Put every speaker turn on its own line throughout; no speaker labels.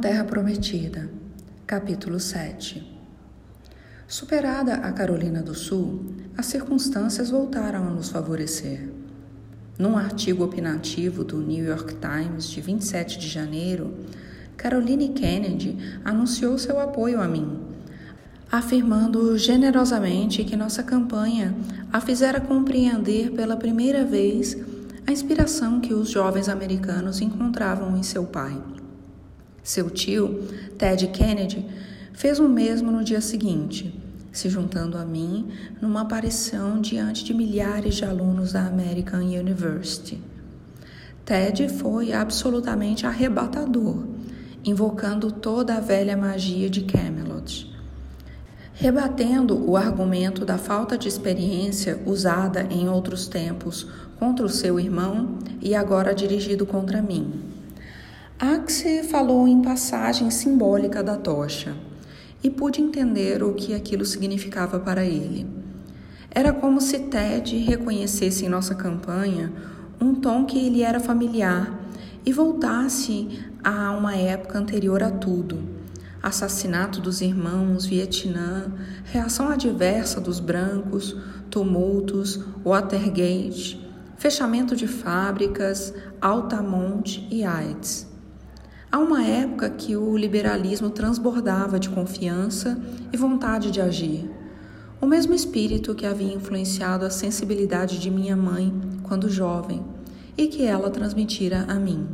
Terra Prometida, capítulo 7 Superada a Carolina do Sul, as circunstâncias voltaram a nos favorecer. Num artigo opinativo do New York Times de 27 de janeiro, Caroline Kennedy anunciou seu apoio a mim, afirmando generosamente que nossa campanha a fizera compreender pela primeira vez a inspiração que os jovens americanos encontravam em seu pai. Seu tio, Ted Kennedy, fez o mesmo no dia seguinte, se juntando a mim numa aparição diante de milhares de alunos da American University. Ted foi absolutamente arrebatador, invocando toda a velha magia de Camelot. Rebatendo o argumento da falta de experiência usada em outros tempos contra o seu irmão e agora dirigido contra mim. Axe falou em passagem simbólica da tocha e pude entender o que aquilo significava para ele. Era como se Ted reconhecesse em nossa campanha um tom que lhe era familiar e voltasse a uma época anterior a tudo. Assassinato dos irmãos, Vietnã, reação adversa dos brancos, tumultos, Watergate, fechamento de fábricas, Altamonte e AIDS. Há uma época que o liberalismo transbordava de confiança e vontade de agir. O mesmo espírito que havia influenciado a sensibilidade de minha mãe quando jovem e que ela transmitira a mim.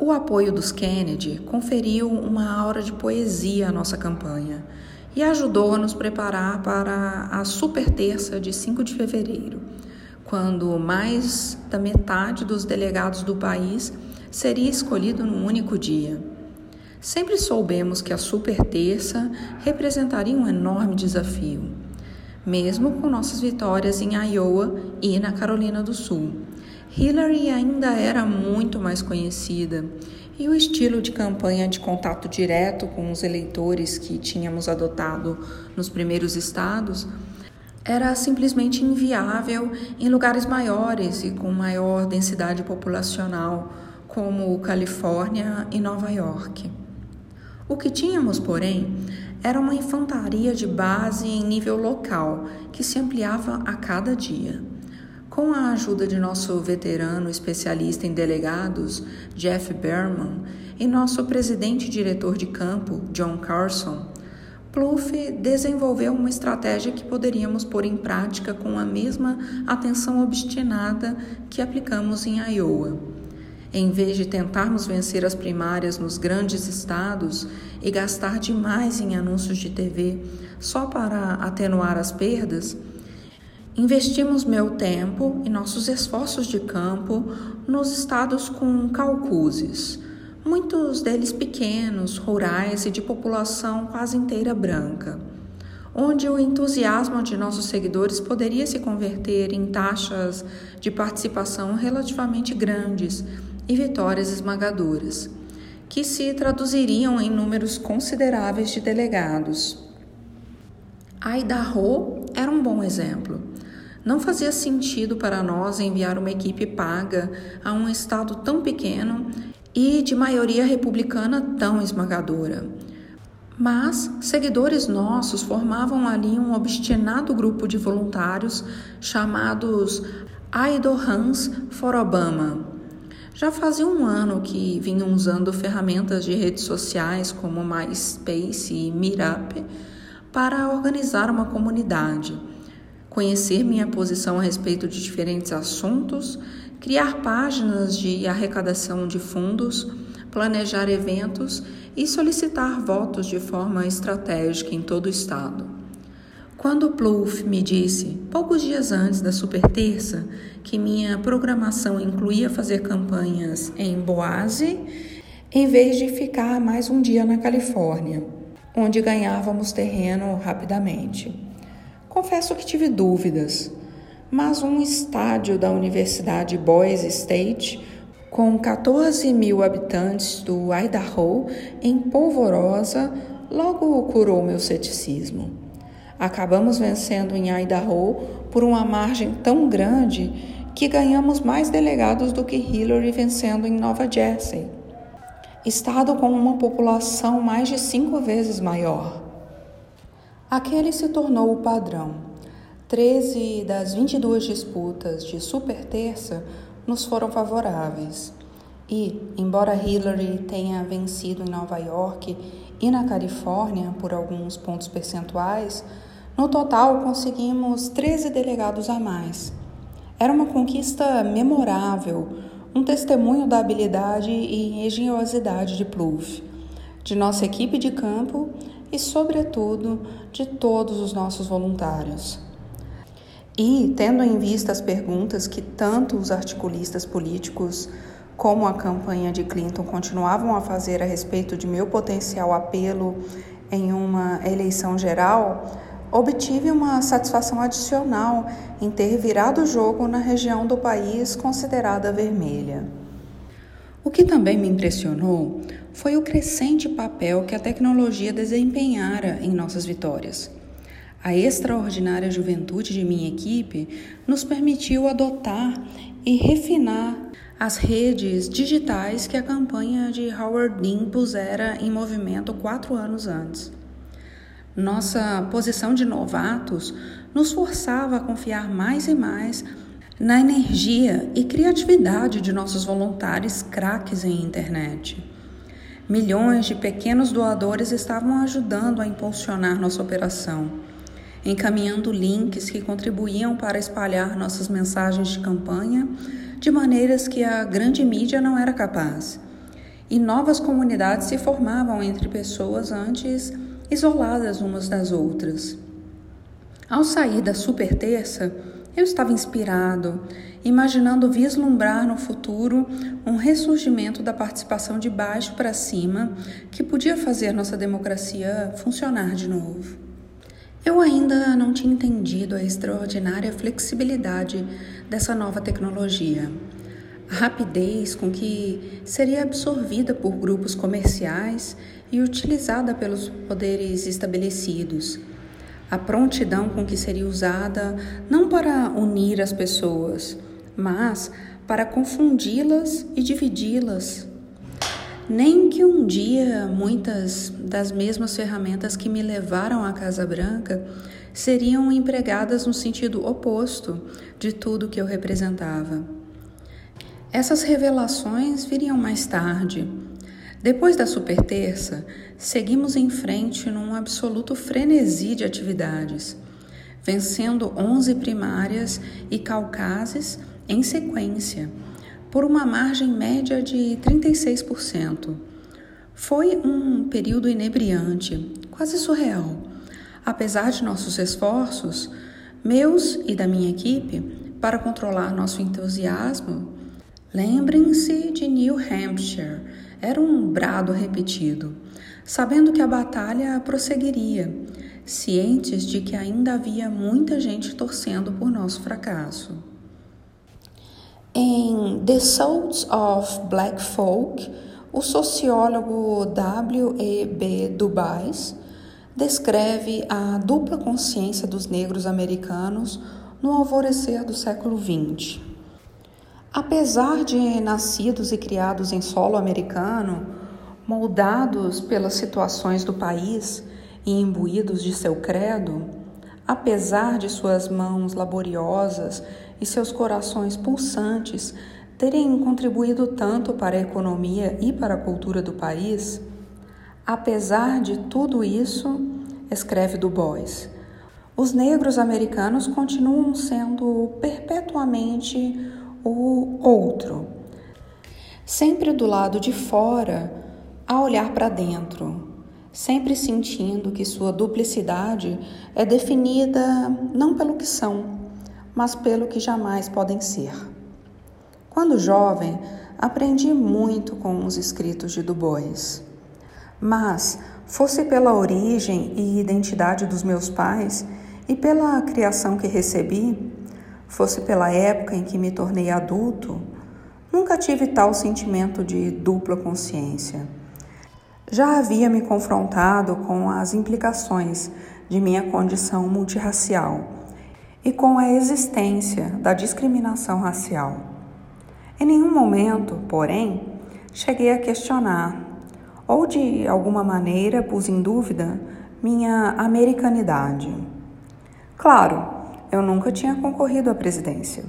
O apoio dos Kennedy conferiu uma aura de poesia à nossa campanha e ajudou a nos preparar para a super terça de 5 de fevereiro, quando mais da metade dos delegados do país seria escolhido num único dia. Sempre soubemos que a super terça representaria um enorme desafio, mesmo com nossas vitórias em Iowa e na Carolina do Sul. Hillary ainda era muito mais conhecida e o estilo de campanha de contato direto com os eleitores que tínhamos adotado nos primeiros estados era simplesmente inviável em lugares maiores e com maior densidade populacional como Califórnia e Nova York. O que tínhamos, porém, era uma infantaria de base em nível local que se ampliava a cada dia. Com a ajuda de nosso veterano especialista em delegados, Jeff Berman, e nosso presidente e diretor de campo, John Carson, Plouffe desenvolveu uma estratégia que poderíamos pôr em prática com a mesma atenção obstinada que aplicamos em Iowa. Em vez de tentarmos vencer as primárias nos grandes estados e gastar demais em anúncios de TV só para atenuar as perdas, investimos meu tempo e nossos esforços de campo nos estados com caucuses, muitos deles pequenos, rurais e de população quase inteira branca, onde o entusiasmo de nossos seguidores poderia se converter em taxas de participação relativamente grandes e vitórias esmagadoras, que se traduziriam em números consideráveis de delegados. Idaho era um bom exemplo. Não fazia sentido para nós enviar uma equipe paga a um estado tão pequeno e de maioria republicana tão esmagadora. Mas seguidores nossos formavam ali um obstinado grupo de voluntários chamados Idahans for Obama já fazia um ano que vinham usando ferramentas de redes sociais como MySpace e Meetup para organizar uma comunidade, conhecer minha posição a respeito de diferentes assuntos, criar páginas de arrecadação de fundos, planejar eventos e solicitar votos de forma estratégica em todo o estado. Quando Plouffe me disse, poucos dias antes da super terça, que minha programação incluía fazer campanhas em Boise, em vez de ficar mais um dia na Califórnia, onde ganhávamos terreno rapidamente. Confesso que tive dúvidas, mas um estádio da Universidade Boise State, com 14 mil habitantes do Idaho, em polvorosa, logo curou meu ceticismo. Acabamos vencendo em Idaho por uma margem tão grande que ganhamos mais delegados do que Hillary vencendo em Nova Jersey. estado com uma população mais de cinco vezes maior. Aquele se tornou o padrão. Treze das 22 disputas de superterça nos foram favoráveis. E, embora Hillary tenha vencido em Nova York e na Califórnia por alguns pontos percentuais, no total conseguimos 13 delegados a mais. Era uma conquista memorável, um testemunho da habilidade e engenhosidade de Plouffe, de nossa equipe de campo e, sobretudo, de todos os nossos voluntários. E, tendo em vista as perguntas que tanto os articulistas políticos como a campanha de Clinton continuavam a fazer a respeito de meu potencial apelo em uma eleição geral, obtive uma satisfação adicional em ter virado o jogo na região do país considerada vermelha. O que também me impressionou foi o crescente papel que a tecnologia desempenhara em nossas vitórias. A extraordinária juventude de minha equipe nos permitiu adotar e refinar as redes digitais que a campanha de Howard Dean pusera em movimento quatro anos antes. Nossa posição de novatos nos forçava a confiar mais e mais na energia e criatividade de nossos voluntários craques em internet. Milhões de pequenos doadores estavam ajudando a impulsionar nossa operação, encaminhando links que contribuíam para espalhar nossas mensagens de campanha de maneiras que a grande mídia não era capaz. E novas comunidades se formavam entre pessoas antes isoladas umas das outras. Ao sair da super terça, eu estava inspirado, imaginando vislumbrar no futuro um ressurgimento da participação de baixo para cima que podia fazer nossa democracia funcionar de novo. Eu ainda não tinha entendido a extraordinária flexibilidade dessa nova tecnologia, a rapidez com que seria absorvida por grupos comerciais e utilizada pelos poderes estabelecidos. A prontidão com que seria usada não para unir as pessoas, mas para confundi-las e dividi-las. Nem que um dia muitas das mesmas ferramentas que me levaram à Casa Branca seriam empregadas no sentido oposto de tudo que eu representava. Essas revelações viriam mais tarde depois da superterça, seguimos em frente num absoluto frenesi de atividades, vencendo 11 primárias e caucases em sequência, por uma margem média de 36%. Foi um período inebriante, quase surreal. Apesar de nossos esforços, meus e da minha equipe, para controlar nosso entusiasmo, lembrem-se de New Hampshire era um brado repetido, sabendo que a batalha prosseguiria, cientes de que ainda havia muita gente torcendo por nosso fracasso. Em The Souls of Black Folk, o sociólogo W. E. B. Dubais descreve a dupla consciência dos negros americanos no alvorecer do século XX. Apesar de nascidos e criados em solo americano, moldados pelas situações do país e imbuídos de seu credo, apesar de suas mãos laboriosas e seus corações pulsantes terem contribuído tanto para a economia e para a cultura do país, apesar de tudo isso, escreve Du Bois, os negros americanos continuam sendo perpetuamente o outro, sempre do lado de fora, a olhar para dentro, sempre sentindo que sua duplicidade é definida não pelo que são, mas pelo que jamais podem ser. Quando jovem, aprendi muito com os escritos de Du Bois. Mas, fosse pela origem e identidade dos meus pais e pela criação que recebi, fosse pela época em que me tornei adulto, nunca tive tal sentimento de dupla consciência. Já havia me confrontado com as implicações de minha condição multirracial e com a existência da discriminação racial. Em nenhum momento, porém, cheguei a questionar ou de alguma maneira pus em dúvida minha americanidade. Claro, eu nunca tinha concorrido à presidência.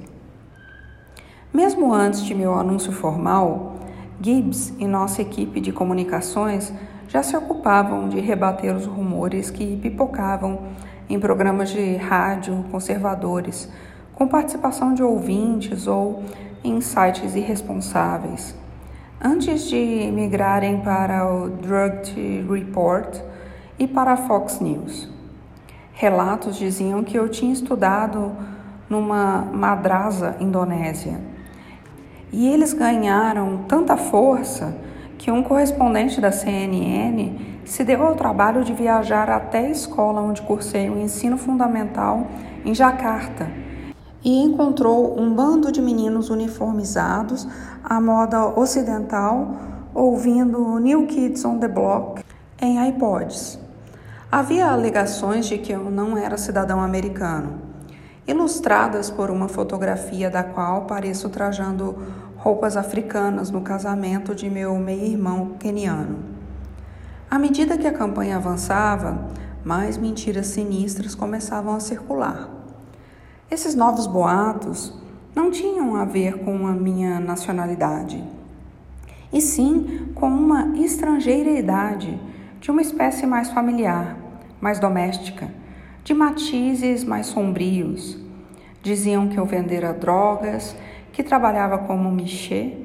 Mesmo antes de meu anúncio formal, Gibbs e nossa equipe de comunicações já se ocupavam de rebater os rumores que pipocavam em programas de rádio conservadores, com participação de ouvintes ou em sites irresponsáveis. Antes de migrarem para o Drug Report e para a Fox News. Relatos diziam que eu tinha estudado numa madrasa indonésia. E eles ganharam tanta força que um correspondente da CNN se deu ao trabalho de viajar até a escola onde cursei o ensino fundamental em Jacarta e encontrou um bando de meninos uniformizados à moda ocidental ouvindo New Kids on the Block em iPods. Havia alegações de que eu não era cidadão americano, ilustradas por uma fotografia da qual pareço trajando roupas africanas no casamento de meu meio-irmão keniano. À medida que a campanha avançava, mais mentiras sinistras começavam a circular. Esses novos boatos não tinham a ver com a minha nacionalidade, e sim com uma estrangeiridade de uma espécie mais familiar, mais doméstica, de matizes mais sombrios. Diziam que eu vendera drogas, que trabalhava como michê,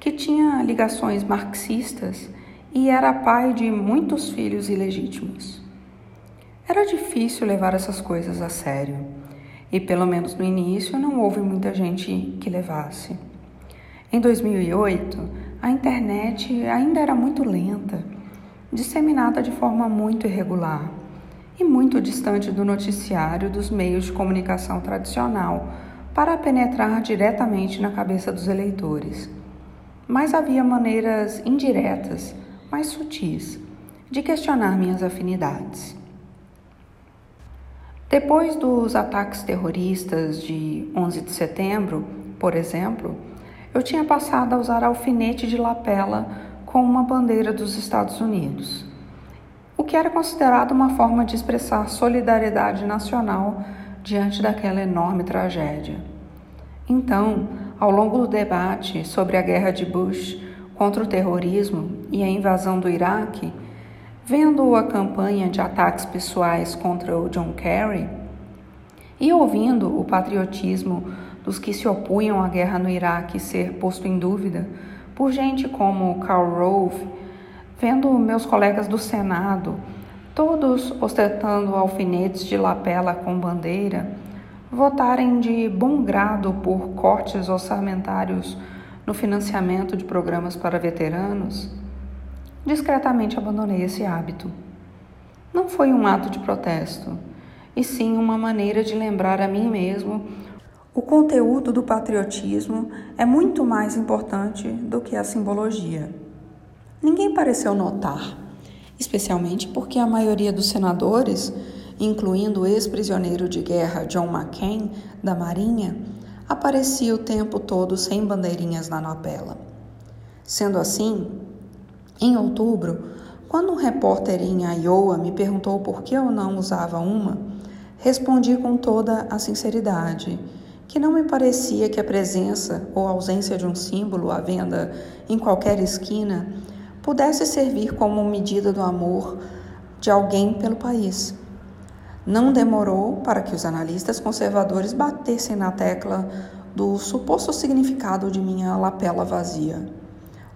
que tinha ligações marxistas e era pai de muitos filhos ilegítimos. Era difícil levar essas coisas a sério, e pelo menos no início não houve muita gente que levasse. Em 2008, a internet ainda era muito lenta disseminada de forma muito irregular e muito distante do noticiário dos meios de comunicação tradicional para penetrar diretamente na cabeça dos eleitores. Mas havia maneiras indiretas, mais sutis, de questionar minhas afinidades. Depois dos ataques terroristas de 11 de setembro, por exemplo, eu tinha passado a usar alfinete de lapela com uma bandeira dos Estados Unidos, o que era considerado uma forma de expressar solidariedade nacional diante daquela enorme tragédia. Então, ao longo do debate sobre a guerra de Bush contra o terrorismo e a invasão do Iraque, vendo a campanha de ataques pessoais contra o John Kerry e ouvindo o patriotismo dos que se opunham à guerra no Iraque ser posto em dúvida por gente como Karl Rove, vendo meus colegas do Senado, todos ostentando alfinetes de lapela com bandeira, votarem de bom grado por cortes orçamentários no financiamento de programas para veteranos, discretamente abandonei esse hábito. Não foi um ato de protesto, e sim uma maneira de lembrar a mim mesmo o conteúdo do patriotismo é muito mais importante do que a simbologia. Ninguém pareceu notar, especialmente porque a maioria dos senadores, incluindo o ex-prisioneiro de guerra John McCain, da Marinha, aparecia o tempo todo sem bandeirinhas na lapela. Sendo assim, em outubro, quando um repórter em Iowa me perguntou por que eu não usava uma, respondi com toda a sinceridade que não me parecia que a presença ou ausência de um símbolo à venda em qualquer esquina pudesse servir como medida do amor de alguém pelo país. Não demorou para que os analistas conservadores batessem na tecla do suposto significado de minha lapela vazia.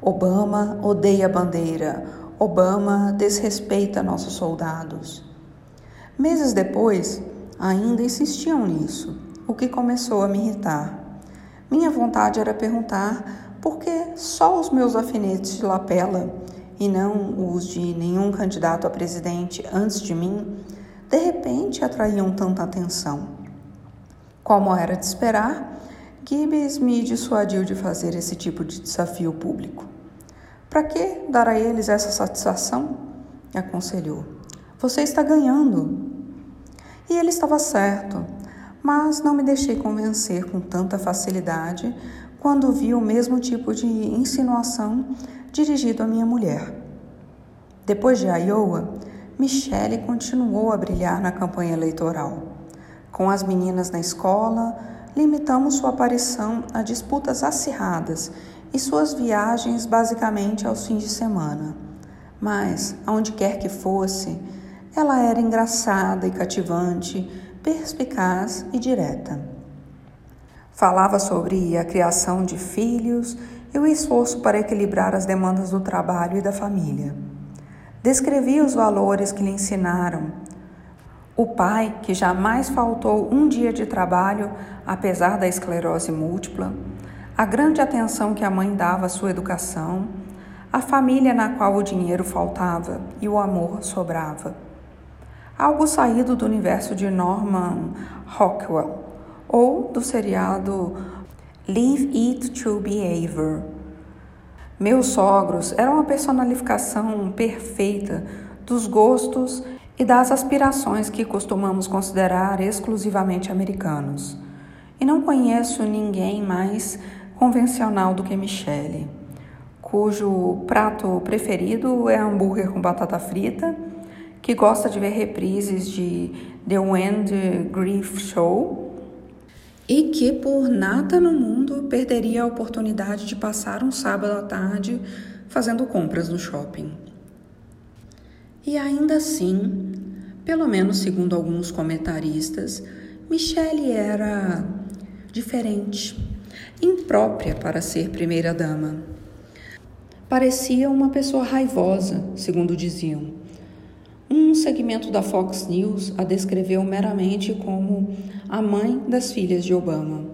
Obama odeia a bandeira, Obama desrespeita nossos soldados. Meses depois, ainda insistiam nisso o que começou a me irritar. Minha vontade era perguntar por que só os meus alfinetes de lapela e não os de nenhum candidato a presidente antes de mim, de repente atraíam tanta atenção. Como era de esperar, Gibbs me dissuadiu de fazer esse tipo de desafio público. Para que dar a eles essa satisfação? aconselhou. Você está ganhando. E ele estava certo mas não me deixei convencer com tanta facilidade quando vi o mesmo tipo de insinuação dirigido à minha mulher. Depois de Iowa, Michelle continuou a brilhar na campanha eleitoral. Com as meninas na escola, limitamos sua aparição a disputas acirradas e suas viagens basicamente aos fins de semana. Mas, aonde quer que fosse, ela era engraçada e cativante, perspicaz e direta. Falava sobre a criação de filhos e o esforço para equilibrar as demandas do trabalho e da família. Descrevia os valores que lhe ensinaram. O pai, que jamais faltou um dia de trabalho, apesar da esclerose múltipla, a grande atenção que a mãe dava à sua educação, a família na qual o dinheiro faltava e o amor sobrava. Algo saído do universo de Norman Rockwell ou do seriado Leave It to Behavior. Meus sogros eram a personalificação perfeita dos gostos e das aspirações que costumamos considerar exclusivamente americanos. E não conheço ninguém mais convencional do que Michelle, cujo prato preferido é hambúrguer com batata frita, que gosta de ver reprises de The Wind Grief Show e que por nada no mundo perderia a oportunidade de passar um sábado à tarde fazendo compras no shopping. E ainda assim, pelo menos segundo alguns comentaristas, Michelle era diferente, imprópria para ser primeira-dama. Parecia uma pessoa raivosa, segundo diziam. Um segmento da Fox News a descreveu meramente como a mãe das filhas de Obama.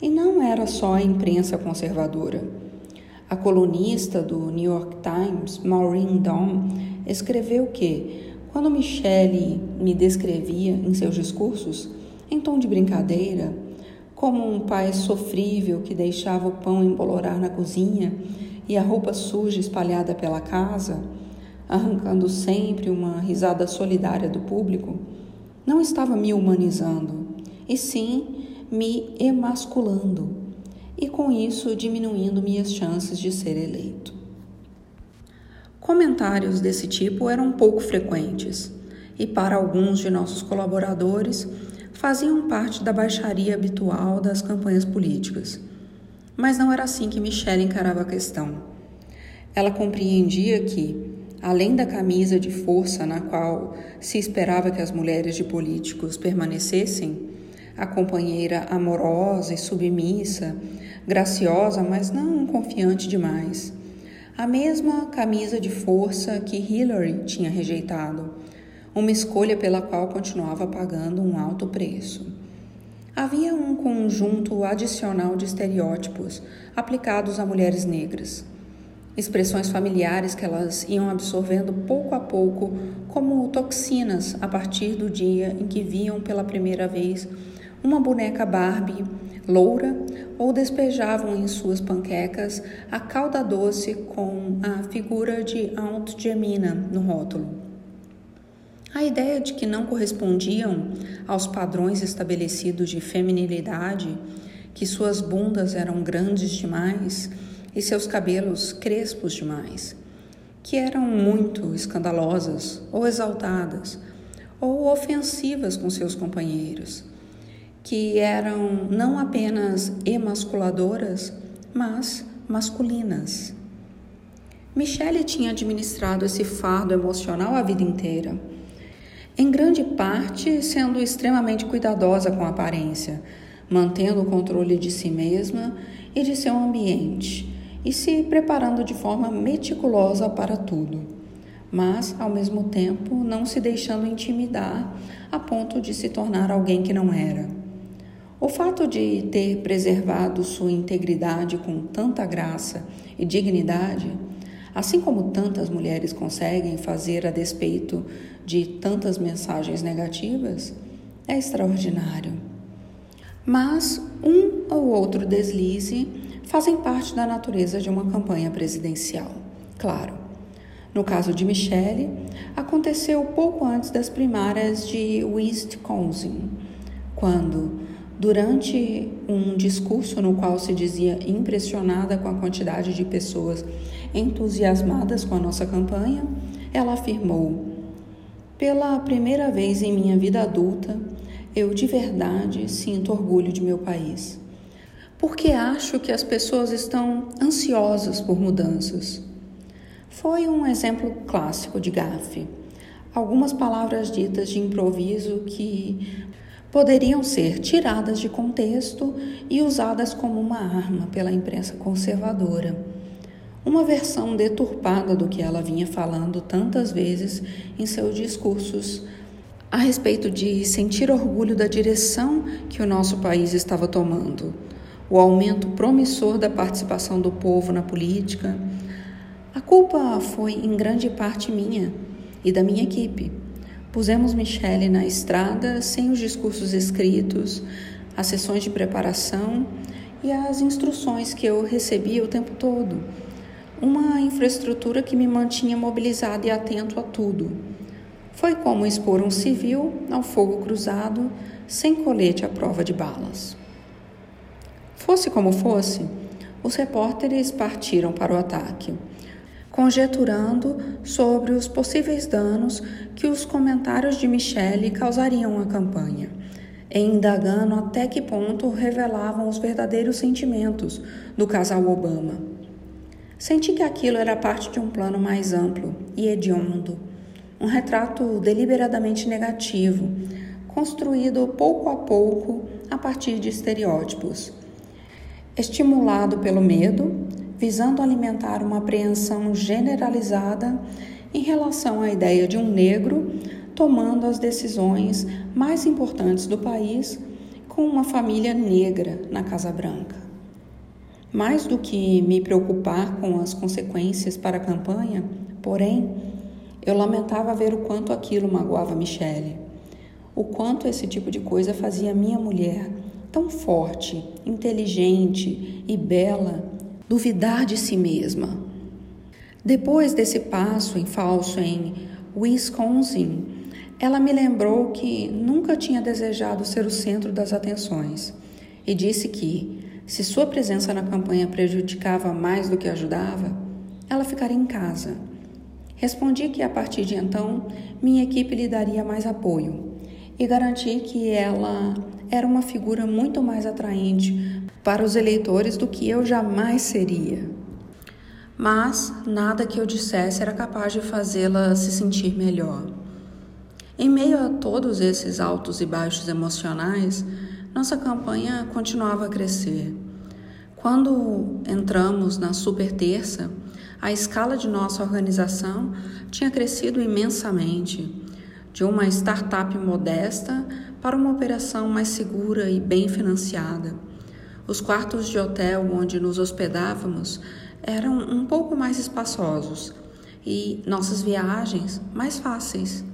E não era só a imprensa conservadora. A colunista do New York Times, Maureen Dawn, escreveu que, quando Michelle me descrevia em seus discursos, em tom de brincadeira, como um pai sofrível que deixava o pão embolorar na cozinha e a roupa suja espalhada pela casa, arrancando sempre uma risada solidária do público, não estava me humanizando, e sim me emasculando, e com isso diminuindo minhas chances de ser eleito. Comentários desse tipo eram pouco frequentes, e para alguns de nossos colaboradores faziam parte da baixaria habitual das campanhas políticas. Mas não era assim que Michelle encarava a questão. Ela compreendia que, além da camisa de força na qual se esperava que as mulheres de políticos permanecessem, a companheira amorosa e submissa, graciosa, mas não confiante demais. A mesma camisa de força que Hillary tinha rejeitado, uma escolha pela qual continuava pagando um alto preço. Havia um conjunto adicional de estereótipos aplicados a mulheres negras expressões familiares que elas iam absorvendo pouco a pouco como toxinas a partir do dia em que viam pela primeira vez uma boneca Barbie loura ou despejavam em suas panquecas a calda doce com a figura de Aunt Gemina no rótulo. A ideia de que não correspondiam aos padrões estabelecidos de feminilidade, que suas bundas eram grandes demais, e seus cabelos crespos demais, que eram muito escandalosas ou exaltadas ou ofensivas com seus companheiros, que eram não apenas emasculadoras, mas masculinas. Michelle tinha administrado esse fardo emocional a vida inteira, em grande parte sendo extremamente cuidadosa com a aparência, mantendo o controle de si mesma e de seu ambiente, e se preparando de forma meticulosa para tudo, mas ao mesmo tempo não se deixando intimidar a ponto de se tornar alguém que não era. O fato de ter preservado sua integridade com tanta graça e dignidade, assim como tantas mulheres conseguem fazer a despeito de tantas mensagens negativas, é extraordinário. Mas um ou outro deslize fazem parte da natureza de uma campanha presidencial. Claro. No caso de Michelle, aconteceu pouco antes das primárias de Wisconsin, quando, durante um discurso no qual se dizia impressionada com a quantidade de pessoas entusiasmadas com a nossa campanha, ela afirmou: Pela primeira vez em minha vida adulta, eu de verdade sinto orgulho de meu país. Porque acho que as pessoas estão ansiosas por mudanças. Foi um exemplo clássico de gafe. Algumas palavras ditas de improviso que poderiam ser tiradas de contexto e usadas como uma arma pela imprensa conservadora. Uma versão deturpada do que ela vinha falando tantas vezes em seus discursos a respeito de sentir orgulho da direção que o nosso país estava tomando, o aumento promissor da participação do povo na política. A culpa foi em grande parte minha e da minha equipe. Pusemos Michele na estrada sem os discursos escritos, as sessões de preparação e as instruções que eu recebia o tempo todo. Uma infraestrutura que me mantinha mobilizado e atento a tudo foi como expor um civil ao fogo cruzado, sem colete à prova de balas. Fosse como fosse, os repórteres partiram para o ataque, conjeturando sobre os possíveis danos que os comentários de Michele causariam à campanha, e indagando até que ponto revelavam os verdadeiros sentimentos do casal Obama. Senti que aquilo era parte de um plano mais amplo e hediondo um retrato deliberadamente negativo, construído pouco a pouco a partir de estereótipos. Estimulado pelo medo, visando alimentar uma apreensão generalizada em relação à ideia de um negro tomando as decisões mais importantes do país com uma família negra na Casa Branca. Mais do que me preocupar com as consequências para a campanha, porém, eu lamentava ver o quanto aquilo magoava Michele, o quanto esse tipo de coisa fazia minha mulher, tão forte, inteligente e bela, duvidar de si mesma. Depois desse passo em falso em Wisconsin, ela me lembrou que nunca tinha desejado ser o centro das atenções e disse que, se sua presença na campanha prejudicava mais do que ajudava, ela ficaria em casa Respondi que a partir de então minha equipe lhe daria mais apoio e garanti que ela era uma figura muito mais atraente para os eleitores do que eu jamais seria. Mas nada que eu dissesse era capaz de fazê-la se sentir melhor. Em meio a todos esses altos e baixos emocionais, nossa campanha continuava a crescer. Quando entramos na super terça, a escala de nossa organização tinha crescido imensamente, de uma startup modesta para uma operação mais segura e bem financiada. Os quartos de hotel onde nos hospedávamos eram um pouco mais espaçosos e nossas viagens mais fáceis.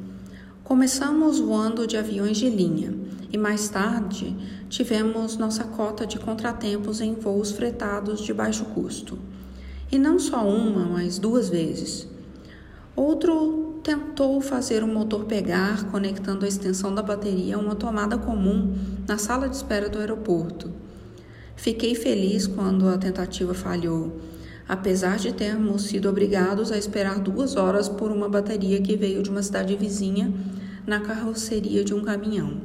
Começamos voando de aviões de linha e mais tarde tivemos nossa cota de contratempos em voos fretados de baixo custo. E não só uma, mas duas vezes. Outro tentou fazer o motor pegar, conectando a extensão da bateria a uma tomada comum na sala de espera do aeroporto. Fiquei feliz quando a tentativa falhou, apesar de termos sido obrigados a esperar duas horas por uma bateria que veio de uma cidade vizinha na carroceria de um caminhão.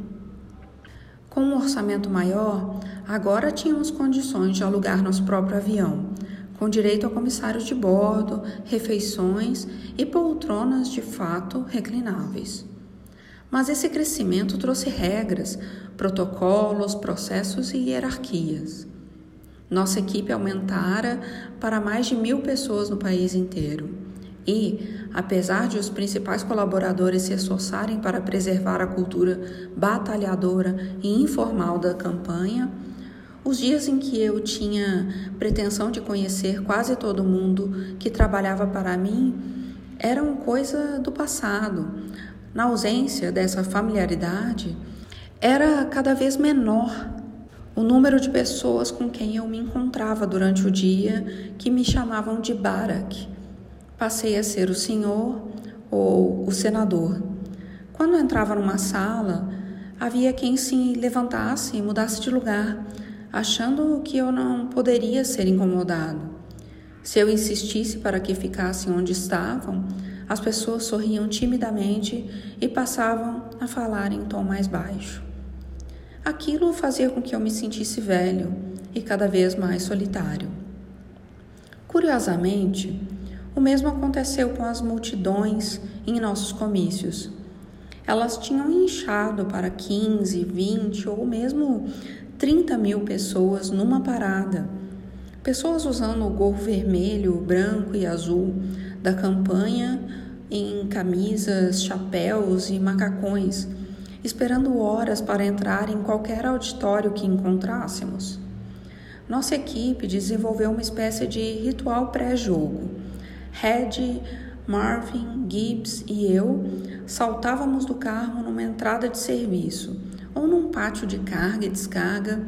Com um orçamento maior, agora tínhamos condições de alugar nosso próprio avião, com direito a comissários de bordo, refeições e poltronas de fato reclináveis. Mas esse crescimento trouxe regras, protocolos, processos e hierarquias. Nossa equipe aumentara para mais de mil pessoas no país inteiro. E, apesar de os principais colaboradores se esforçarem para preservar a cultura batalhadora e informal da campanha, os dias em que eu tinha pretensão de conhecer quase todo mundo que trabalhava para mim eram coisa do passado. Na ausência dessa familiaridade, era cada vez menor o número de pessoas com quem eu me encontrava durante o dia que me chamavam de Barak. Passei a ser o senhor ou o senador. Quando entrava numa sala, havia quem se levantasse e mudasse de lugar achando que eu não poderia ser incomodado. Se eu insistisse para que ficassem onde estavam, As pessoas sorriam timidamente e passavam a falar em tom mais baixo. Aquilo fazia com que eu me sentisse velho e cada vez mais solitário. Curiosamente, o mesmo aconteceu com as multidões em nossos comícios. Elas tinham inchado para 15, 20 ou mesmo 30 mil pessoas numa parada. Pessoas usando o gorro vermelho, branco e azul da campanha em camisas, chapéus e macacões esperando horas para entrar em qualquer auditório que encontrássemos. Nossa equipe desenvolveu uma espécie de ritual pré-jogo. Red, Marvin, Gibbs e eu saltávamos do carro numa entrada de serviço ou num pátio de carga e descarga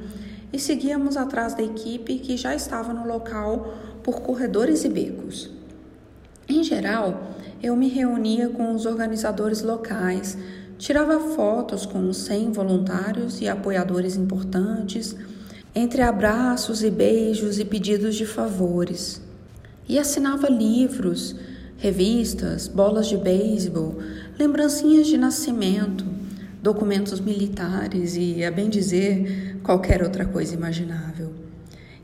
e seguíamos atrás da equipe que já estava no local por corredores e becos. Em geral, eu me reunia com os organizadores locais, Tirava fotos com 100 voluntários e apoiadores importantes, entre abraços e beijos e pedidos de favores. E assinava livros, revistas, bolas de beisebol, lembrancinhas de nascimento, documentos militares e, a bem dizer, qualquer outra coisa imaginável.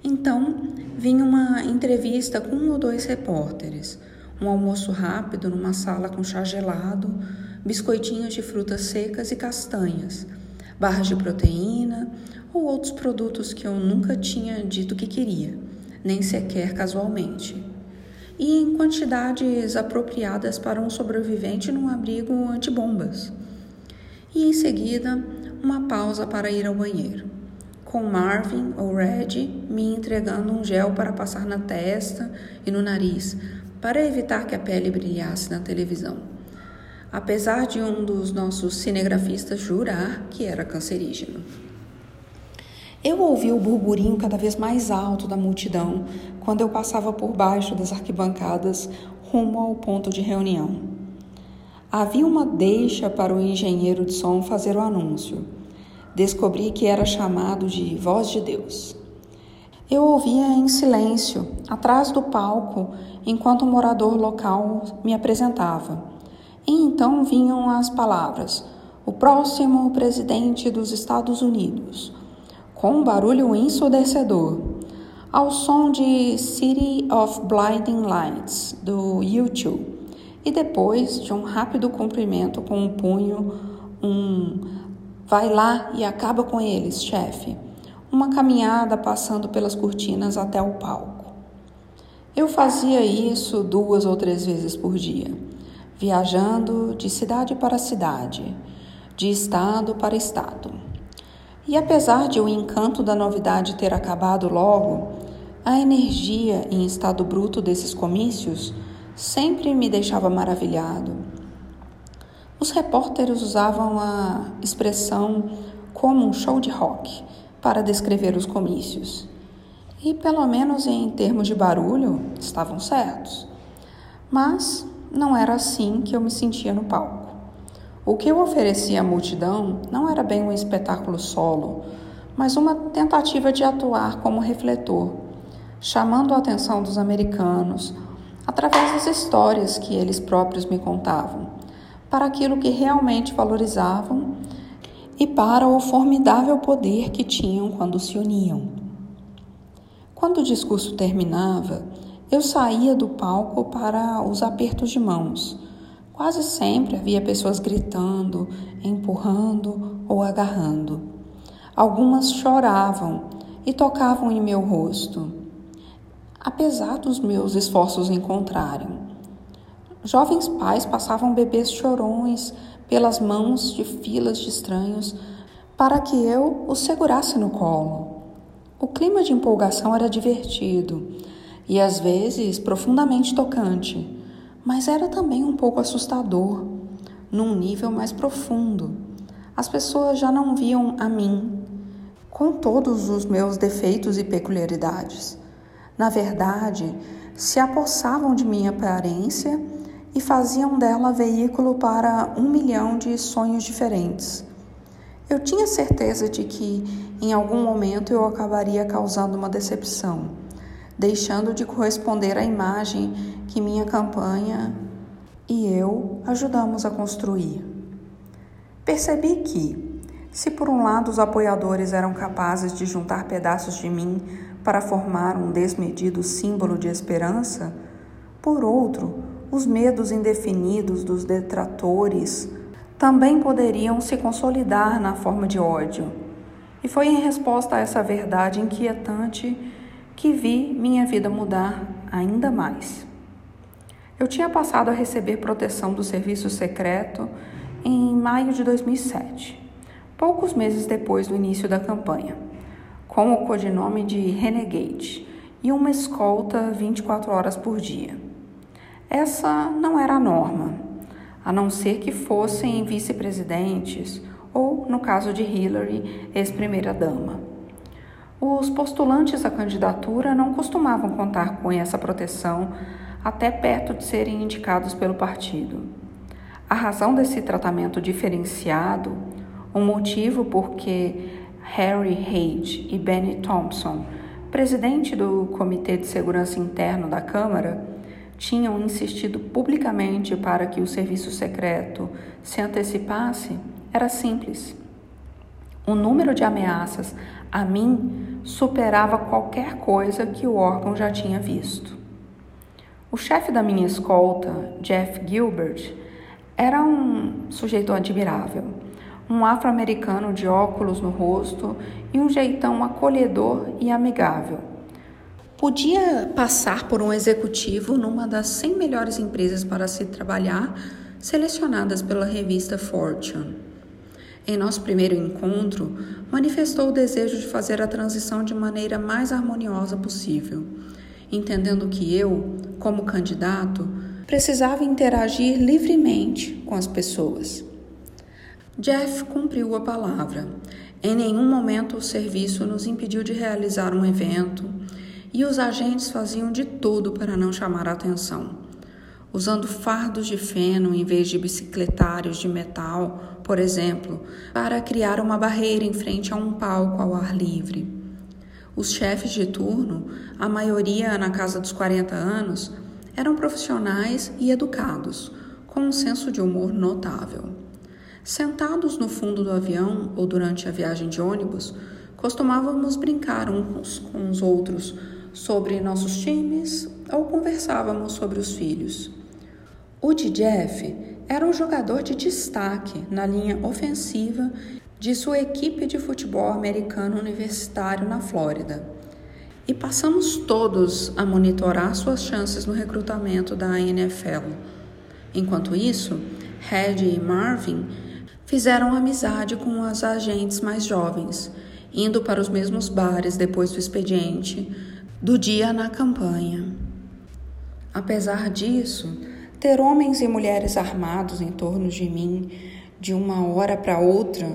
Então, vinha uma entrevista com um ou dois repórteres, um almoço rápido numa sala com chá gelado, biscoitinhos de frutas secas e castanhas, barras de proteína ou outros produtos que eu nunca tinha dito que queria, nem sequer casualmente. E em quantidades apropriadas para um sobrevivente num abrigo antibombas. E em seguida, uma pausa para ir ao banheiro, com Marvin ou Red me entregando um gel para passar na testa e no nariz, para evitar que a pele brilhasse na televisão apesar de um dos nossos cinegrafistas jurar que era cancerígeno. Eu ouvi o burburinho cada vez mais alto da multidão quando eu passava por baixo das arquibancadas rumo ao ponto de reunião. Havia uma deixa para o engenheiro de som fazer o anúncio. Descobri que era chamado de Voz de Deus. Eu ouvia em silêncio, atrás do palco, enquanto um morador local me apresentava. E então vinham as palavras: o próximo presidente dos Estados Unidos, com um barulho ensurdecedor, ao som de City of Blinding Lights do YouTube, e depois de um rápido cumprimento com um punho, um vai lá e acaba com eles, chefe. Uma caminhada passando pelas cortinas até o palco. Eu fazia isso duas ou três vezes por dia viajando de cidade para cidade, de estado para estado. E apesar de o encanto da novidade ter acabado logo, a energia em estado bruto desses comícios sempre me deixava maravilhado. Os repórteres usavam a expressão como um show de rock para descrever os comícios. E, pelo menos em termos de barulho, estavam certos. Mas não era assim que eu me sentia no palco. O que eu oferecia à multidão não era bem um espetáculo solo, mas uma tentativa de atuar como refletor, chamando a atenção dos americanos através das histórias que eles próprios me contavam, para aquilo que realmente valorizavam e para o formidável poder que tinham quando se uniam. Quando o discurso terminava, eu saía do palco para os apertos de mãos. Quase sempre havia pessoas gritando, empurrando ou agarrando. Algumas choravam e tocavam em meu rosto, apesar dos meus esforços em contrário. Jovens pais passavam bebês chorões pelas mãos de filas de estranhos para que eu os segurasse no colo. O clima de empolgação era divertido e às vezes profundamente tocante, mas era também um pouco assustador, num nível mais profundo. As pessoas já não viam a mim com todos os meus defeitos e peculiaridades. Na verdade, se apossavam de minha aparência e faziam dela veículo para um milhão de sonhos diferentes. Eu tinha certeza de que em algum momento eu acabaria causando uma decepção deixando de corresponder à imagem que minha campanha e eu ajudamos a construir. Percebi que, se por um lado os apoiadores eram capazes de juntar pedaços de mim para formar um desmedido símbolo de esperança, por outro, os medos indefinidos dos detratores também poderiam se consolidar na forma de ódio. E foi em resposta a essa verdade inquietante que vi minha vida mudar ainda mais. Eu tinha passado a receber proteção do serviço secreto em maio de 2007, poucos meses depois do início da campanha, com o codinome de Renegade e uma escolta 24 horas por dia. Essa não era a norma, a não ser que fossem vice-presidentes ou, no caso de Hillary, ex-primeira-dama. Os postulantes à candidatura não costumavam contar com essa proteção até perto de serem indicados pelo partido. A razão desse tratamento diferenciado, o um motivo porque Harry Hage e Benny Thompson, presidente do Comitê de Segurança Interno da Câmara, tinham insistido publicamente para que o serviço secreto se antecipasse, era simples. O número de ameaças a mim superava qualquer coisa que o órgão já tinha visto. O chefe da minha escolta, Jeff Gilbert, era um sujeito admirável, um afro-americano de óculos no rosto e um jeitão acolhedor e amigável. Podia passar por um executivo numa das 100 melhores empresas para se trabalhar, selecionadas pela revista Fortune. Em nosso primeiro encontro, manifestou o desejo de fazer a transição de maneira mais harmoniosa possível entendendo que eu, como candidato, precisava interagir livremente com as pessoas. Jeff cumpriu a palavra. Em nenhum momento o serviço nos impediu de realizar um evento e os agentes faziam de tudo para não chamar a atenção. Usando fardos de feno em vez de bicicletários de metal, por exemplo, para criar uma barreira em frente a um palco ao ar livre. Os chefes de turno, a maioria na casa dos 40 anos, eram profissionais e educados, com um senso de humor notável. Sentados no fundo do avião ou durante a viagem de ônibus, costumávamos brincar uns com os outros sobre nossos times ou conversávamos sobre os filhos. O Jeff era um jogador de destaque na linha ofensiva de sua equipe de futebol americano universitário na Flórida. E passamos todos a monitorar suas chances no recrutamento da NFL. Enquanto isso, Red e Marvin fizeram amizade com os agentes mais jovens, indo para os mesmos bares depois do expediente, do dia na campanha. Apesar disso, ter homens e mulheres armados em torno de mim de uma hora para outra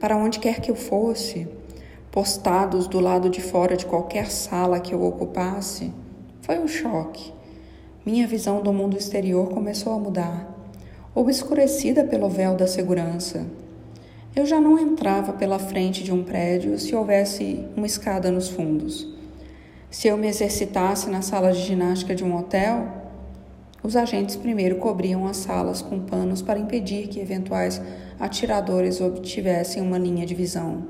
para onde quer que eu fosse, postados do lado de fora de qualquer sala que eu ocupasse, foi um choque. Minha visão do mundo exterior começou a mudar, obscurecida pelo véu da segurança. Eu já não entrava pela frente de um prédio se houvesse uma escada nos fundos. Se eu me exercitasse na sala de ginástica de um hotel, os agentes primeiro cobriam as salas com panos para impedir que eventuais atiradores obtivessem uma linha de visão.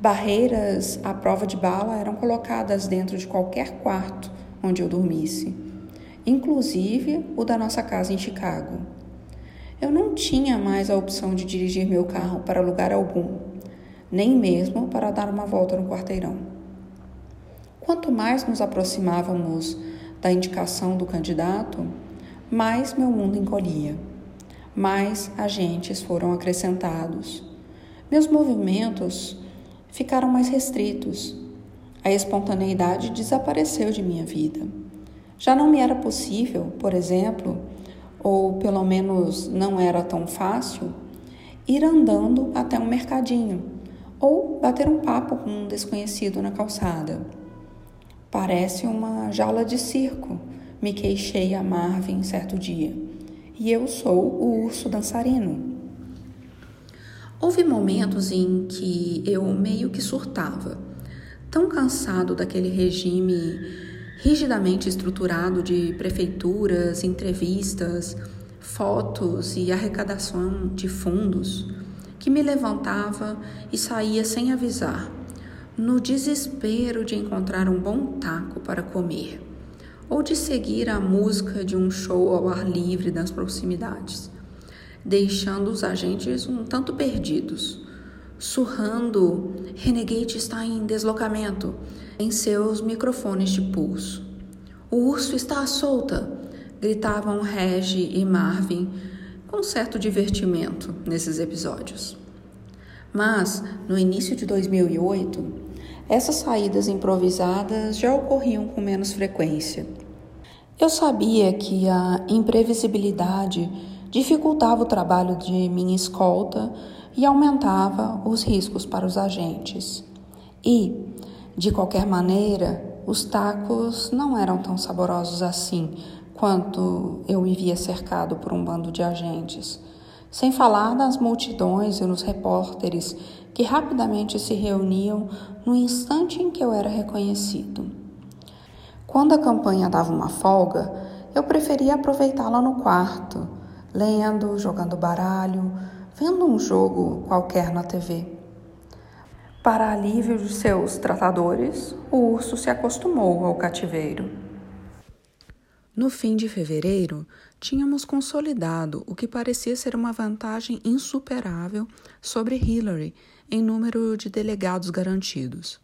Barreiras à prova de bala eram colocadas dentro de qualquer quarto onde eu dormisse, inclusive o da nossa casa em Chicago. Eu não tinha mais a opção de dirigir meu carro para lugar algum, nem mesmo para dar uma volta no quarteirão. Quanto mais nos aproximávamos da indicação do candidato, mais meu mundo encolhia mais agentes foram acrescentados. Meus movimentos ficaram mais restritos. A espontaneidade desapareceu de minha vida. Já não me era possível, por exemplo, ou pelo menos não era tão fácil, ir andando até um mercadinho ou bater um papo com um desconhecido na calçada. Parece uma jaula de circo, me queixei a Marvin certo dia. E eu sou o urso dançarino. Houve momentos em que eu meio que surtava, tão cansado daquele regime rigidamente estruturado de prefeituras, entrevistas, fotos e arrecadação de fundos que me levantava e saía sem avisar, no desespero de encontrar um bom taco para comer ou de seguir a música de um show ao ar livre das proximidades, deixando os agentes um tanto perdidos, surrando Renegade está em deslocamento em seus microfones de pulso. O urso está à solta, gritavam Regi e Marvin com certo divertimento nesses episódios. Mas, no início de 2008, essas saídas improvisadas já ocorriam com menos frequência. Eu sabia que a imprevisibilidade dificultava o trabalho de minha escolta e aumentava os riscos para os agentes. E, de qualquer maneira, os tacos não eram tão saborosos assim quanto eu me via cercado por um bando de agentes, sem falar nas multidões e nos repórteres que rapidamente se reuniam no instante em que eu era reconhecido. Quando a campanha dava uma folga, eu preferia aproveitá-la no quarto, lendo, jogando baralho, vendo um jogo qualquer na TV. Para alívio de seus tratadores, o urso se acostumou ao cativeiro. No fim de fevereiro, tínhamos consolidado o que parecia ser uma vantagem insuperável sobre Hillary em número de delegados garantidos.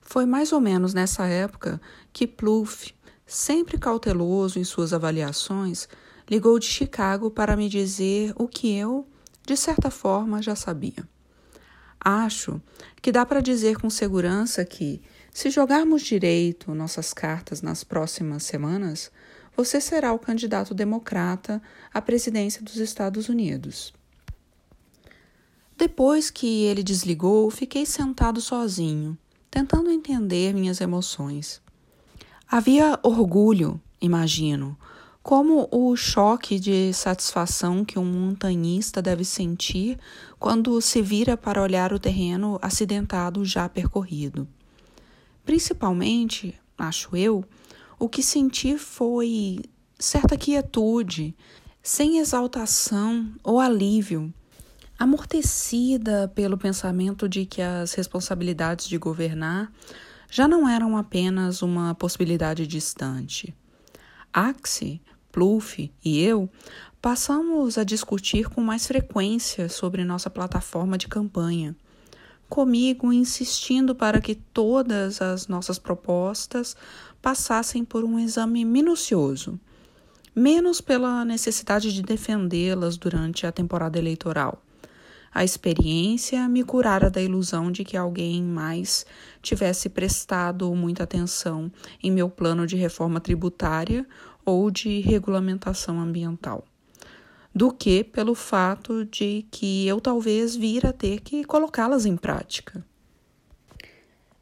Foi mais ou menos nessa época que Plouffe, sempre cauteloso em suas avaliações, ligou de Chicago para me dizer o que eu, de certa forma, já sabia. Acho que dá para dizer com segurança que, se jogarmos direito nossas cartas nas próximas semanas, você será o candidato democrata à presidência dos Estados Unidos. Depois que ele desligou, fiquei sentado sozinho, tentando entender minhas emoções. Havia orgulho, imagino, como o choque de satisfação que um montanhista deve sentir quando se vira para olhar o terreno acidentado já percorrido. Principalmente, acho eu, o que senti foi certa quietude, sem exaltação ou alívio, amortecida pelo pensamento de que as responsabilidades de governar já não eram apenas uma possibilidade distante. Axie, Pluff e eu passamos a discutir com mais frequência sobre nossa plataforma de campanha comigo insistindo para que todas as nossas propostas passassem por um exame minucioso, menos pela necessidade de defendê-las durante a temporada eleitoral. A experiência me curara da ilusão de que alguém mais tivesse prestado muita atenção em meu plano de reforma tributária ou de regulamentação ambiental do que pelo fato de que eu talvez vir a ter que colocá-las em prática.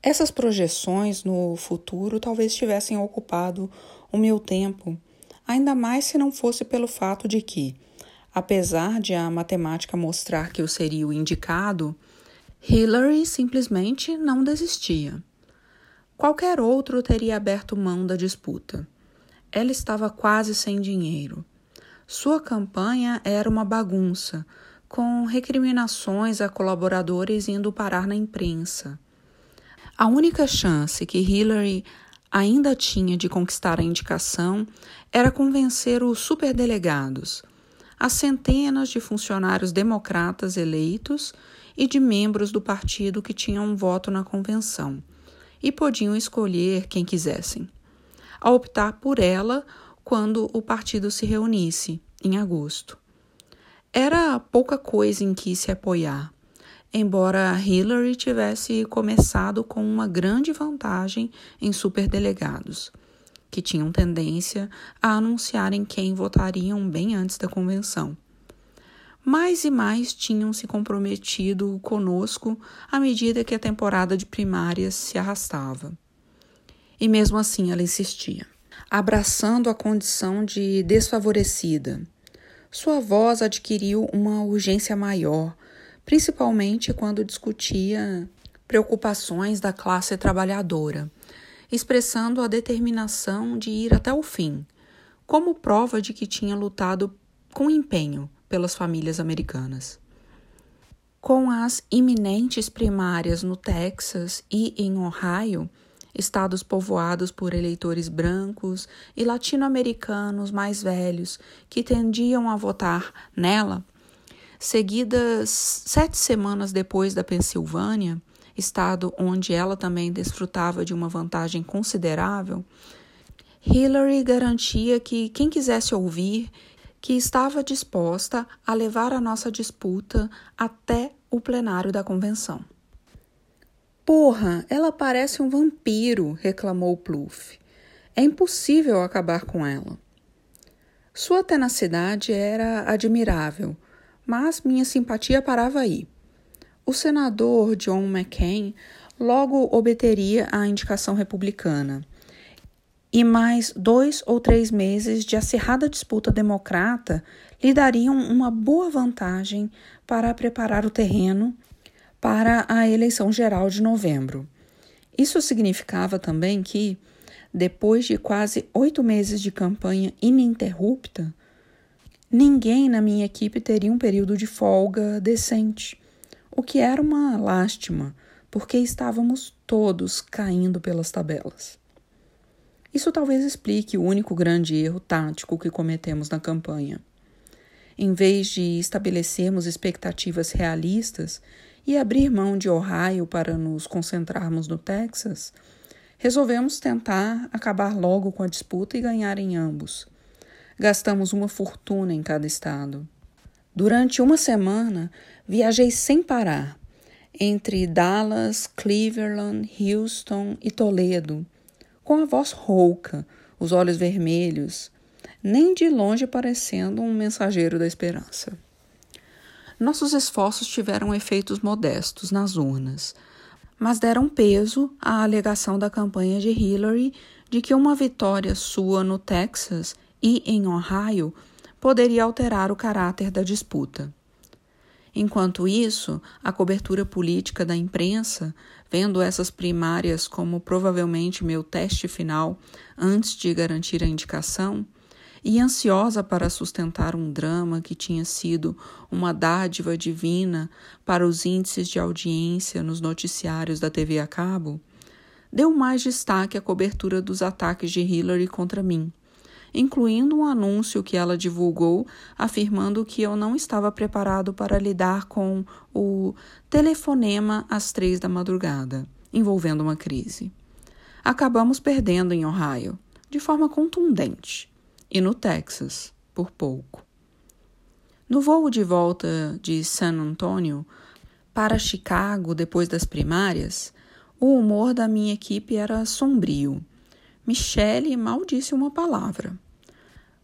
Essas projeções no futuro talvez tivessem ocupado o meu tempo, ainda mais se não fosse pelo fato de que, apesar de a matemática mostrar que eu seria o indicado, Hillary simplesmente não desistia. Qualquer outro teria aberto mão da disputa. Ela estava quase sem dinheiro. Sua campanha era uma bagunça, com recriminações a colaboradores indo parar na imprensa. A única chance que Hillary ainda tinha de conquistar a indicação era convencer os superdelegados, as centenas de funcionários democratas eleitos e de membros do partido que tinham um voto na convenção e podiam escolher quem quisessem, a optar por ela quando o partido se reunisse, em agosto. Era pouca coisa em que se apoiar, embora Hillary tivesse começado com uma grande vantagem em superdelegados, que tinham tendência a anunciarem quem votariam bem antes da convenção. Mais e mais tinham se comprometido conosco à medida que a temporada de primárias se arrastava. E mesmo assim ela insistia abraçando a condição de desfavorecida. Sua voz adquiriu uma urgência maior, principalmente quando discutia preocupações da classe trabalhadora, expressando a determinação de ir até o fim, como prova de que tinha lutado com empenho pelas famílias americanas. Com as iminentes primárias no Texas e em Ohio, estados povoados por eleitores brancos e latino-americanos mais velhos que tendiam a votar nela, seguidas sete semanas depois da Pensilvânia, estado onde ela também desfrutava de uma vantagem considerável, Hillary garantia que quem quisesse ouvir que estava disposta a levar a nossa disputa até o plenário da convenção. Porra, ela parece um vampiro, reclamou Pluff. É impossível acabar com ela. Sua tenacidade era admirável, mas minha simpatia parava aí. O senador John McCain logo obteria a indicação republicana. E mais dois ou três meses de acirrada disputa democrata lhe dariam uma boa vantagem para preparar o terreno para a eleição geral de novembro. Isso significava também que, depois de quase oito meses de campanha ininterrupta, ninguém na minha equipe teria um período de folga decente, o que era uma lástima, porque estávamos todos caindo pelas tabelas. Isso talvez explique o único grande erro tático que cometemos na campanha. Em vez de estabelecermos expectativas realistas e abrir mão de Ohio para nos concentrarmos no Texas, resolvemos tentar acabar logo com a disputa e ganhar em ambos. Gastamos uma fortuna em cada estado. Durante uma semana, viajei sem parar entre Dallas, Cleveland, Houston e Toledo, com a voz rouca, os olhos vermelhos, nem de longe parecendo um mensageiro da esperança. Nossos esforços tiveram efeitos modestos nas urnas, mas deram peso à alegação da campanha de Hillary de que uma vitória sua no Texas e em Ohio poderia alterar o caráter da disputa. Enquanto isso, a cobertura política da imprensa, vendo essas primárias como provavelmente meu teste final antes de garantir a indicação, e ansiosa para sustentar um drama que tinha sido uma dádiva divina para os índices de audiência nos noticiários da TV a cabo, deu mais destaque à cobertura dos ataques de Hillary contra mim, incluindo um anúncio que ela divulgou afirmando que eu não estava preparado para lidar com o telefonema às três da madrugada, envolvendo uma crise. Acabamos perdendo em Ohio, de forma contundente e no Texas, por pouco. No voo de volta de San Antonio para Chicago depois das primárias, o humor da minha equipe era sombrio. Michelle mal disse uma palavra.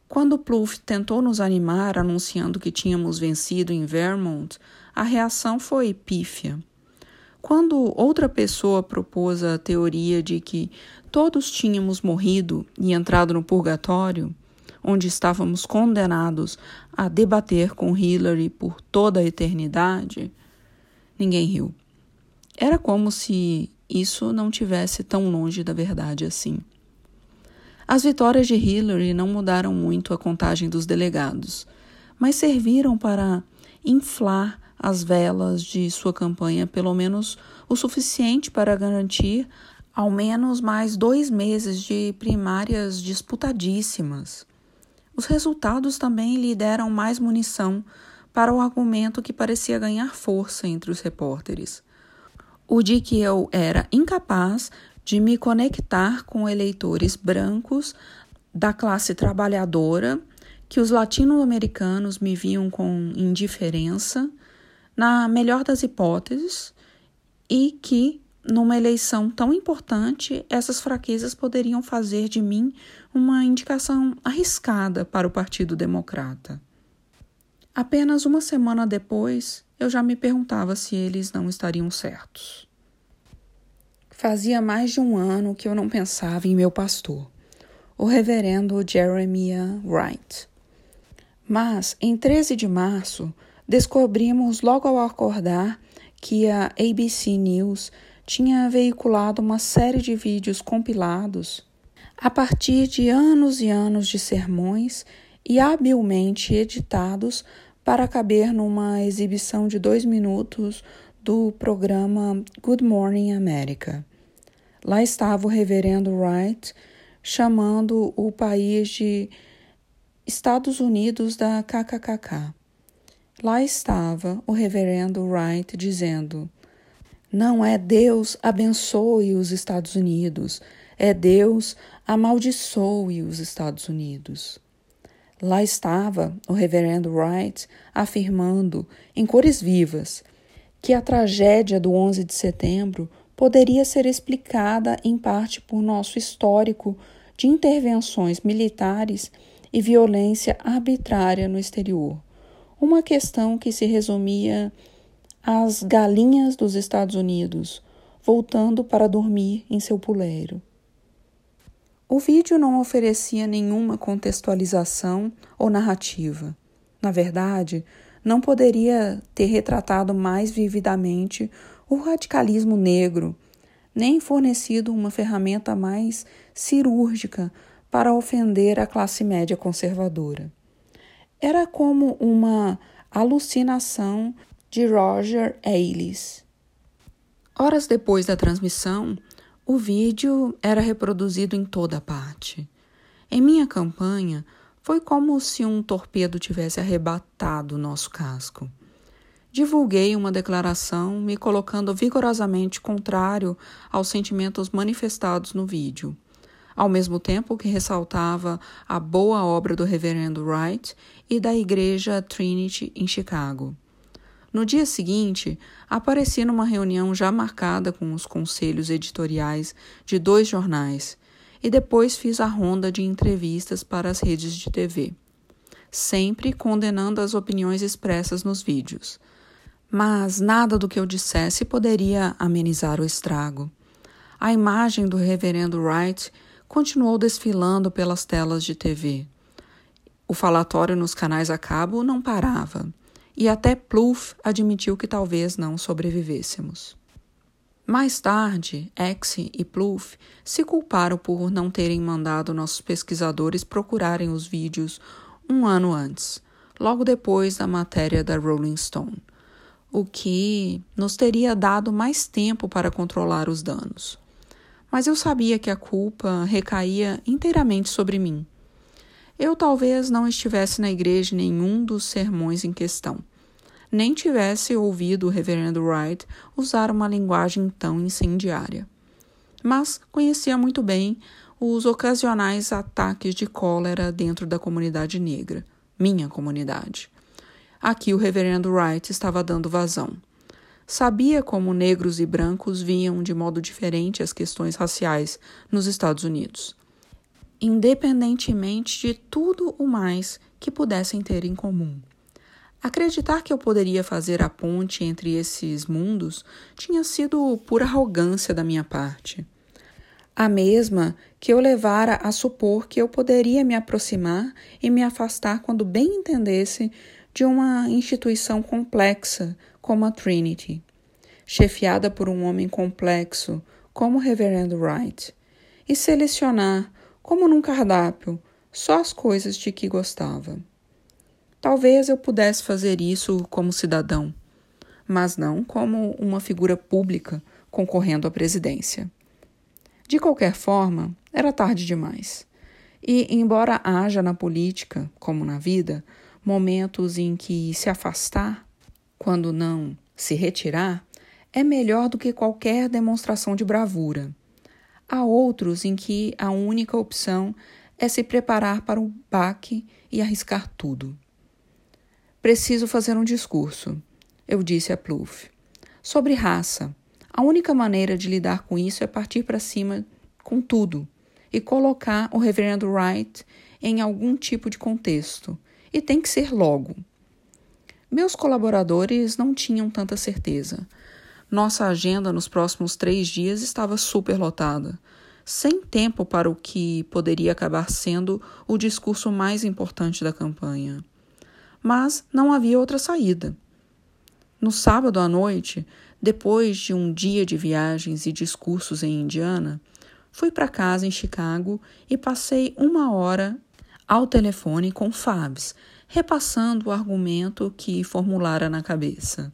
Quando Pluff tentou nos animar anunciando que tínhamos vencido em Vermont, a reação foi pífia. Quando outra pessoa propôs a teoria de que todos tínhamos morrido e entrado no purgatório, onde estávamos condenados a debater com Hillary por toda a eternidade, ninguém riu. Era como se isso não tivesse tão longe da verdade assim. As vitórias de Hillary não mudaram muito a contagem dos delegados, mas serviram para inflar as velas de sua campanha pelo menos o suficiente para garantir ao menos mais dois meses de primárias disputadíssimas. Os resultados também lhe deram mais munição para o argumento que parecia ganhar força entre os repórteres. O de que eu era incapaz de me conectar com eleitores brancos da classe trabalhadora, que os latino-americanos me viam com indiferença, na melhor das hipóteses, e que numa eleição tão importante, essas fraquezas poderiam fazer de mim uma indicação arriscada para o Partido Democrata. Apenas uma semana depois, eu já me perguntava se eles não estariam certos. Fazia mais de um ano que eu não pensava em meu pastor, o reverendo Jeremiah Wright. Mas, em 13 de março, descobrimos logo ao acordar que a ABC News tinha veiculado uma série de vídeos compilados a partir de anos e anos de sermões e habilmente editados para caber numa exibição de dois minutos do programa Good Morning America. Lá estava o reverendo Wright chamando o país de Estados Unidos da KKKK. Lá estava o reverendo Wright dizendo: Não é Deus abençoe os Estados Unidos, é Deus amaldiçoe os Estados Unidos. Lá estava o reverendo Wright afirmando, em cores vivas, que a tragédia do 11 de setembro poderia ser explicada em parte por nosso histórico de intervenções militares e violência arbitrária no exterior. Uma questão que se resumia às galinhas dos Estados Unidos, voltando para dormir em seu puleiro. O vídeo não oferecia nenhuma contextualização ou narrativa. Na verdade, não poderia ter retratado mais vividamente o radicalismo negro, nem fornecido uma ferramenta mais cirúrgica para ofender a classe média conservadora. Era como uma alucinação de Roger Ailes. Horas depois da transmissão, o vídeo era reproduzido em toda parte. Em minha campanha, foi como se um torpedo tivesse arrebatado nosso casco. Divulguei uma declaração me colocando vigorosamente contrário aos sentimentos manifestados no vídeo, ao mesmo tempo que ressaltava a boa obra do Reverendo Wright e da Igreja Trinity em Chicago. No dia seguinte, apareci numa reunião já marcada com os conselhos editoriais de dois jornais e depois fiz a ronda de entrevistas para as redes de TV, sempre condenando as opiniões expressas nos vídeos. Mas nada do que eu dissesse poderia amenizar o estrago. A imagem do reverendo Wright continuou desfilando pelas telas de TV. O falatório nos canais a cabo não parava e até Plouffe admitiu que talvez não sobrevivêssemos. Mais tarde, Exe e Plouffe se culparam por não terem mandado nossos pesquisadores procurarem os vídeos um ano antes, logo depois da matéria da Rolling Stone, o que nos teria dado mais tempo para controlar os danos. Mas eu sabia que a culpa recaía inteiramente sobre mim. Eu talvez não estivesse na igreja em nenhum dos sermões em questão, nem tivesse ouvido o reverendo Wright usar uma linguagem tão incendiária. Mas conhecia muito bem os ocasionais ataques de cólera dentro da comunidade negra, minha comunidade. Aqui o reverendo Wright estava dando vazão. Sabia como negros e brancos viam de modo diferente as questões raciais nos Estados Unidos independentemente de tudo o mais que pudessem ter em comum. Acreditar que eu poderia fazer a ponte entre esses mundos tinha sido pura arrogância da minha parte. A mesma que eu levara a supor que eu poderia me aproximar e me afastar quando bem entendesse de uma instituição complexa como a Trinity, chefiada por um homem complexo como o Reverendo Wright, e selecionar como num cardápio, só as coisas de que gostava. Talvez eu pudesse fazer isso como cidadão, mas não como uma figura pública concorrendo à presidência. De qualquer forma, era tarde demais. E, embora haja na política, como na vida, momentos em que se afastar, quando não se retirar, é melhor do que qualquer demonstração de bravura. Há outros em que a única opção é se preparar para o baque e arriscar tudo. Preciso fazer um discurso, eu disse a Plouffe. Sobre raça. A única maneira de lidar com isso é partir para cima com tudo e colocar o reverendo Wright em algum tipo de contexto. E tem que ser logo. Meus colaboradores não tinham tanta certeza. Nossa agenda nos próximos três dias estava superlotada, sem tempo para o que poderia acabar sendo o discurso mais importante da campanha. Mas não havia outra saída. No sábado à noite, depois de um dia de viagens e discursos em Indiana, fui para casa em Chicago e passei uma hora ao telefone com Fabs, repassando o argumento que formulara na cabeça.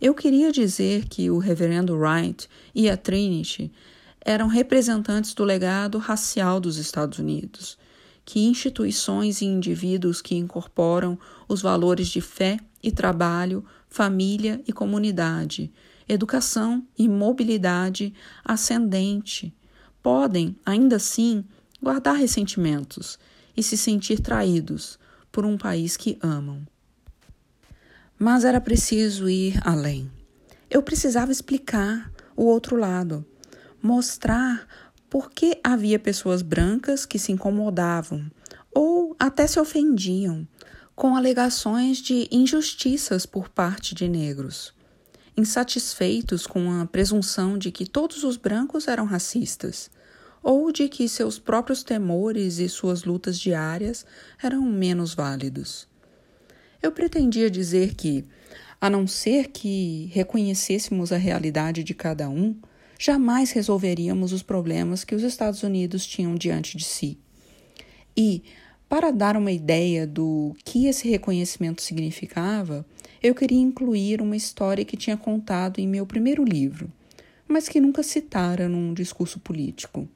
Eu queria dizer que o reverendo Wright e a Trinity eram representantes do legado racial dos Estados Unidos, que instituições e indivíduos que incorporam os valores de fé e trabalho, família e comunidade, educação e mobilidade ascendente, podem, ainda assim, guardar ressentimentos e se sentir traídos por um país que amam. Mas era preciso ir além. Eu precisava explicar o outro lado, mostrar por que havia pessoas brancas que se incomodavam ou até se ofendiam com alegações de injustiças por parte de negros, insatisfeitos com a presunção de que todos os brancos eram racistas ou de que seus próprios temores e suas lutas diárias eram menos válidos. Eu pretendia dizer que, a não ser que reconhecêssemos a realidade de cada um, jamais resolveríamos os problemas que os Estados Unidos tinham diante de si. E, para dar uma ideia do que esse reconhecimento significava, eu queria incluir uma história que tinha contado em meu primeiro livro, mas que nunca citara num discurso político.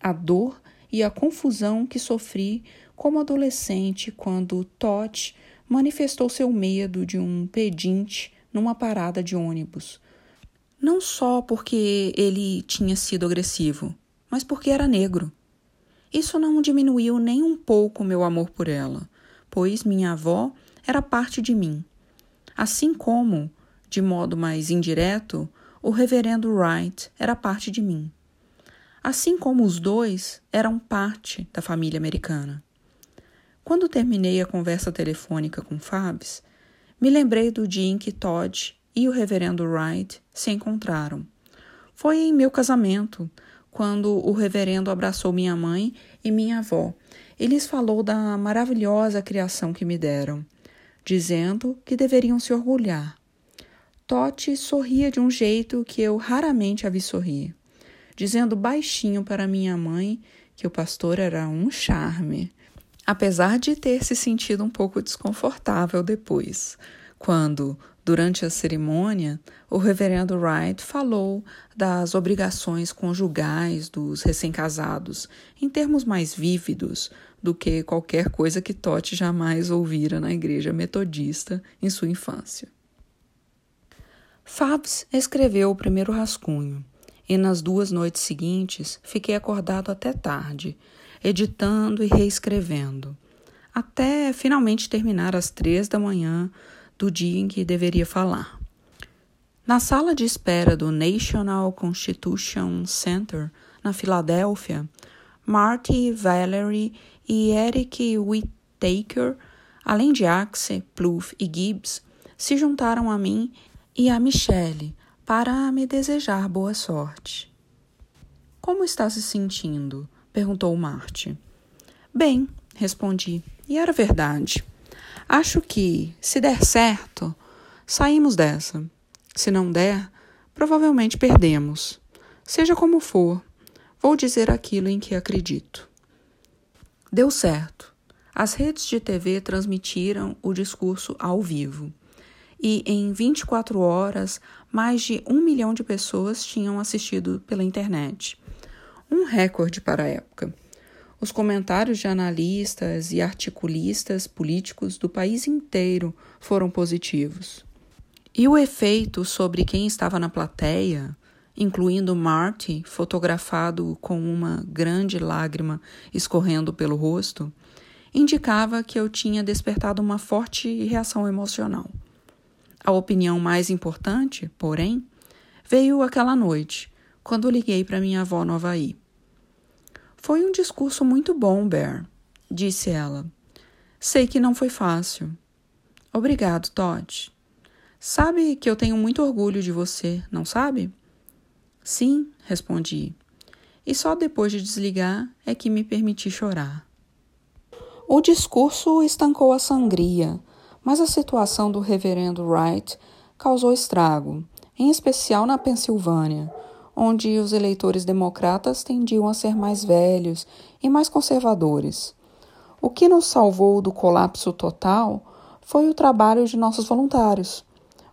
A dor e a confusão que sofri como adolescente quando Todd manifestou seu medo de um pedinte numa parada de ônibus. Não só porque ele tinha sido agressivo, mas porque era negro. Isso não diminuiu nem um pouco meu amor por ela, pois minha avó era parte de mim. Assim como, de modo mais indireto, o reverendo Wright era parte de mim. Assim como os dois eram parte da família americana. Quando terminei a conversa telefônica com Fabs, me lembrei do dia em que Todd e o reverendo Wright se encontraram. Foi em meu casamento, quando o reverendo abraçou minha mãe e minha avó e lhes falou da maravilhosa criação que me deram, dizendo que deveriam se orgulhar. Totti sorria de um jeito que eu raramente a vi sorrir, dizendo baixinho para minha mãe que o pastor era um charme apesar de ter se sentido um pouco desconfortável depois, quando, durante a cerimônia, o reverendo Wright falou das obrigações conjugais dos recém-casados em termos mais vívidos do que qualquer coisa que Totti jamais ouvira na igreja metodista em sua infância. Fabs escreveu o primeiro rascunho, e nas duas noites seguintes fiquei acordado até tarde, editando e reescrevendo, até finalmente terminar às três da manhã do dia em que deveria falar. Na sala de espera do National Constitution Center, na Filadélfia, Marty, Valerie e Eric Whittaker, além de Axe, Plouffe e Gibbs, se juntaram a mim e a Michelle para me desejar boa sorte. Como está se sentindo? perguntou Marte. Bem, respondi, e era verdade. Acho que, se der certo, saímos dessa. Se não der, provavelmente perdemos. Seja como for, vou dizer aquilo em que acredito. Deu certo. As redes de TV transmitiram o discurso ao vivo. E em 24 horas, mais de um milhão de pessoas tinham assistido pela internet um recorde para a época. Os comentários de analistas e articulistas políticos do país inteiro foram positivos. E o efeito sobre quem estava na plateia, incluindo Marty, fotografado com uma grande lágrima escorrendo pelo rosto, indicava que eu tinha despertado uma forte reação emocional. A opinião mais importante, porém, veio aquela noite, quando liguei para minha avó no Havaí. Foi um discurso muito bom, Bear, disse ela. Sei que não foi fácil. Obrigado, Todd. Sabe que eu tenho muito orgulho de você, não sabe? Sim, respondi. E só depois de desligar é que me permiti chorar. O discurso estancou a sangria, mas a situação do reverendo Wright causou estrago, em especial na Pensilvânia, onde os eleitores democratas tendiam a ser mais velhos e mais conservadores. O que nos salvou do colapso total foi o trabalho de nossos voluntários,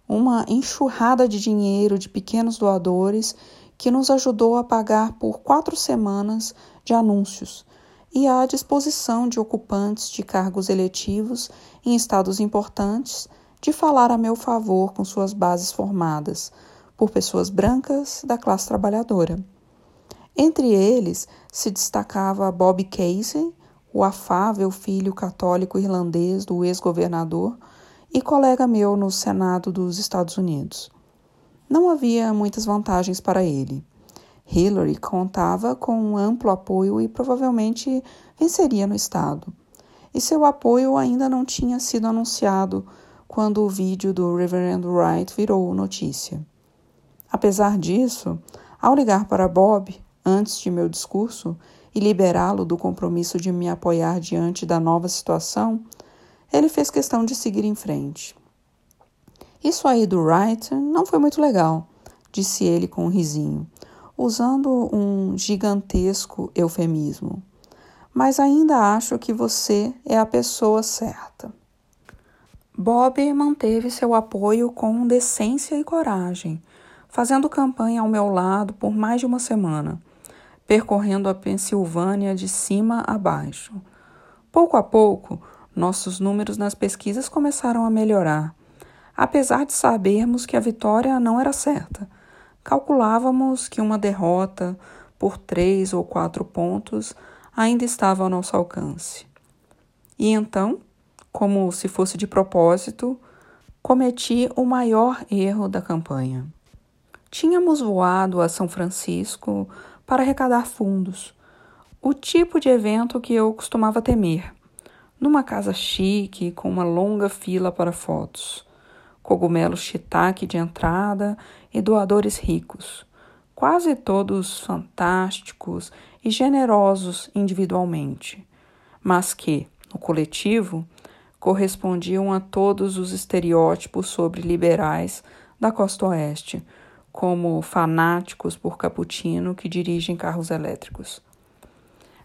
uma enxurrada de dinheiro de pequenos doadores que nos ajudou a pagar por quatro semanas de anúncios e à disposição de ocupantes de cargos eletivos em estados importantes de falar a meu favor com suas bases formadas por pessoas brancas da classe trabalhadora. Entre eles se destacava Bob Casey, o afável filho católico irlandês do ex-governador e colega meu no Senado dos Estados Unidos. Não havia muitas vantagens para ele. Hillary contava com um amplo apoio e provavelmente venceria no Estado. E seu apoio ainda não tinha sido anunciado quando o vídeo do Reverend Wright virou notícia. Apesar disso, ao ligar para Bob antes de meu discurso e liberá-lo do compromisso de me apoiar diante da nova situação, ele fez questão de seguir em frente. Isso aí do Wright não foi muito legal, disse ele com um risinho, usando um gigantesco eufemismo. Mas ainda acho que você é a pessoa certa. Bob manteve seu apoio com decência e coragem, fazendo campanha ao meu lado por mais de uma semana, percorrendo a Pensilvânia de cima a baixo. Pouco a pouco, nossos números nas pesquisas começaram a melhorar apesar de sabermos que a vitória não era certa. Calculávamos que uma derrota por três ou quatro pontos ainda estava ao nosso alcance. E então, como se fosse de propósito, cometi o maior erro da campanha. Tínhamos voado a São Francisco para arrecadar fundos, o tipo de evento que eu costumava temer, numa casa chique com uma longa fila para fotos cogumelos shiitake de entrada e doadores ricos, quase todos fantásticos e generosos individualmente, mas que, no coletivo, correspondiam a todos os estereótipos sobre liberais da costa oeste, como fanáticos por cappuccino que dirigem carros elétricos.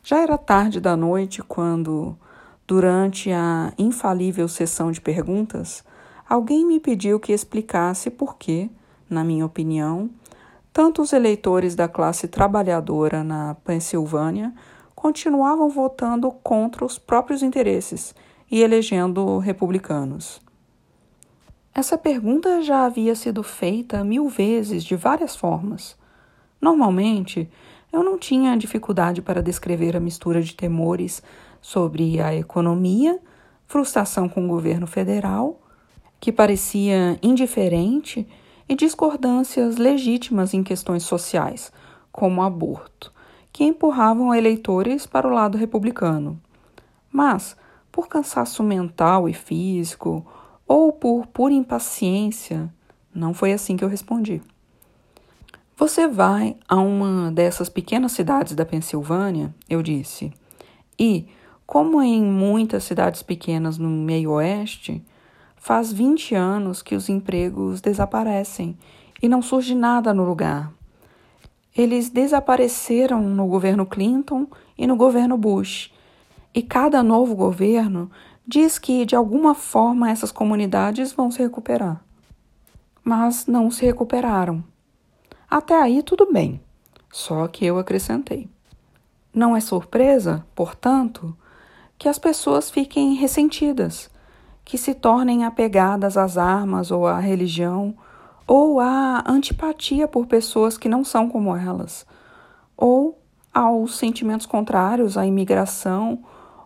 Já era tarde da noite quando, durante a infalível sessão de perguntas, alguém me pediu que explicasse por que, na minha opinião, tanto os eleitores da classe trabalhadora na Pensilvânia continuavam votando contra os próprios interesses e elegendo republicanos. Essa pergunta já havia sido feita mil vezes de várias formas. Normalmente, eu não tinha dificuldade para descrever a mistura de temores sobre a economia, frustração com o governo federal que parecia indiferente, e discordâncias legítimas em questões sociais, como o aborto, que empurravam eleitores para o lado republicano. Mas, por cansaço mental e físico, ou por pura impaciência, não foi assim que eu respondi. Você vai a uma dessas pequenas cidades da Pensilvânia, eu disse, e, como em muitas cidades pequenas no meio oeste, Faz 20 anos que os empregos desaparecem e não surge nada no lugar. Eles desapareceram no governo Clinton e no governo Bush. E cada novo governo diz que de alguma forma essas comunidades vão se recuperar. Mas não se recuperaram. Até aí tudo bem, só que eu acrescentei. Não é surpresa, portanto, que as pessoas fiquem ressentidas que se tornem apegadas às armas ou à religião, ou à antipatia por pessoas que não são como elas, ou aos sentimentos contrários à imigração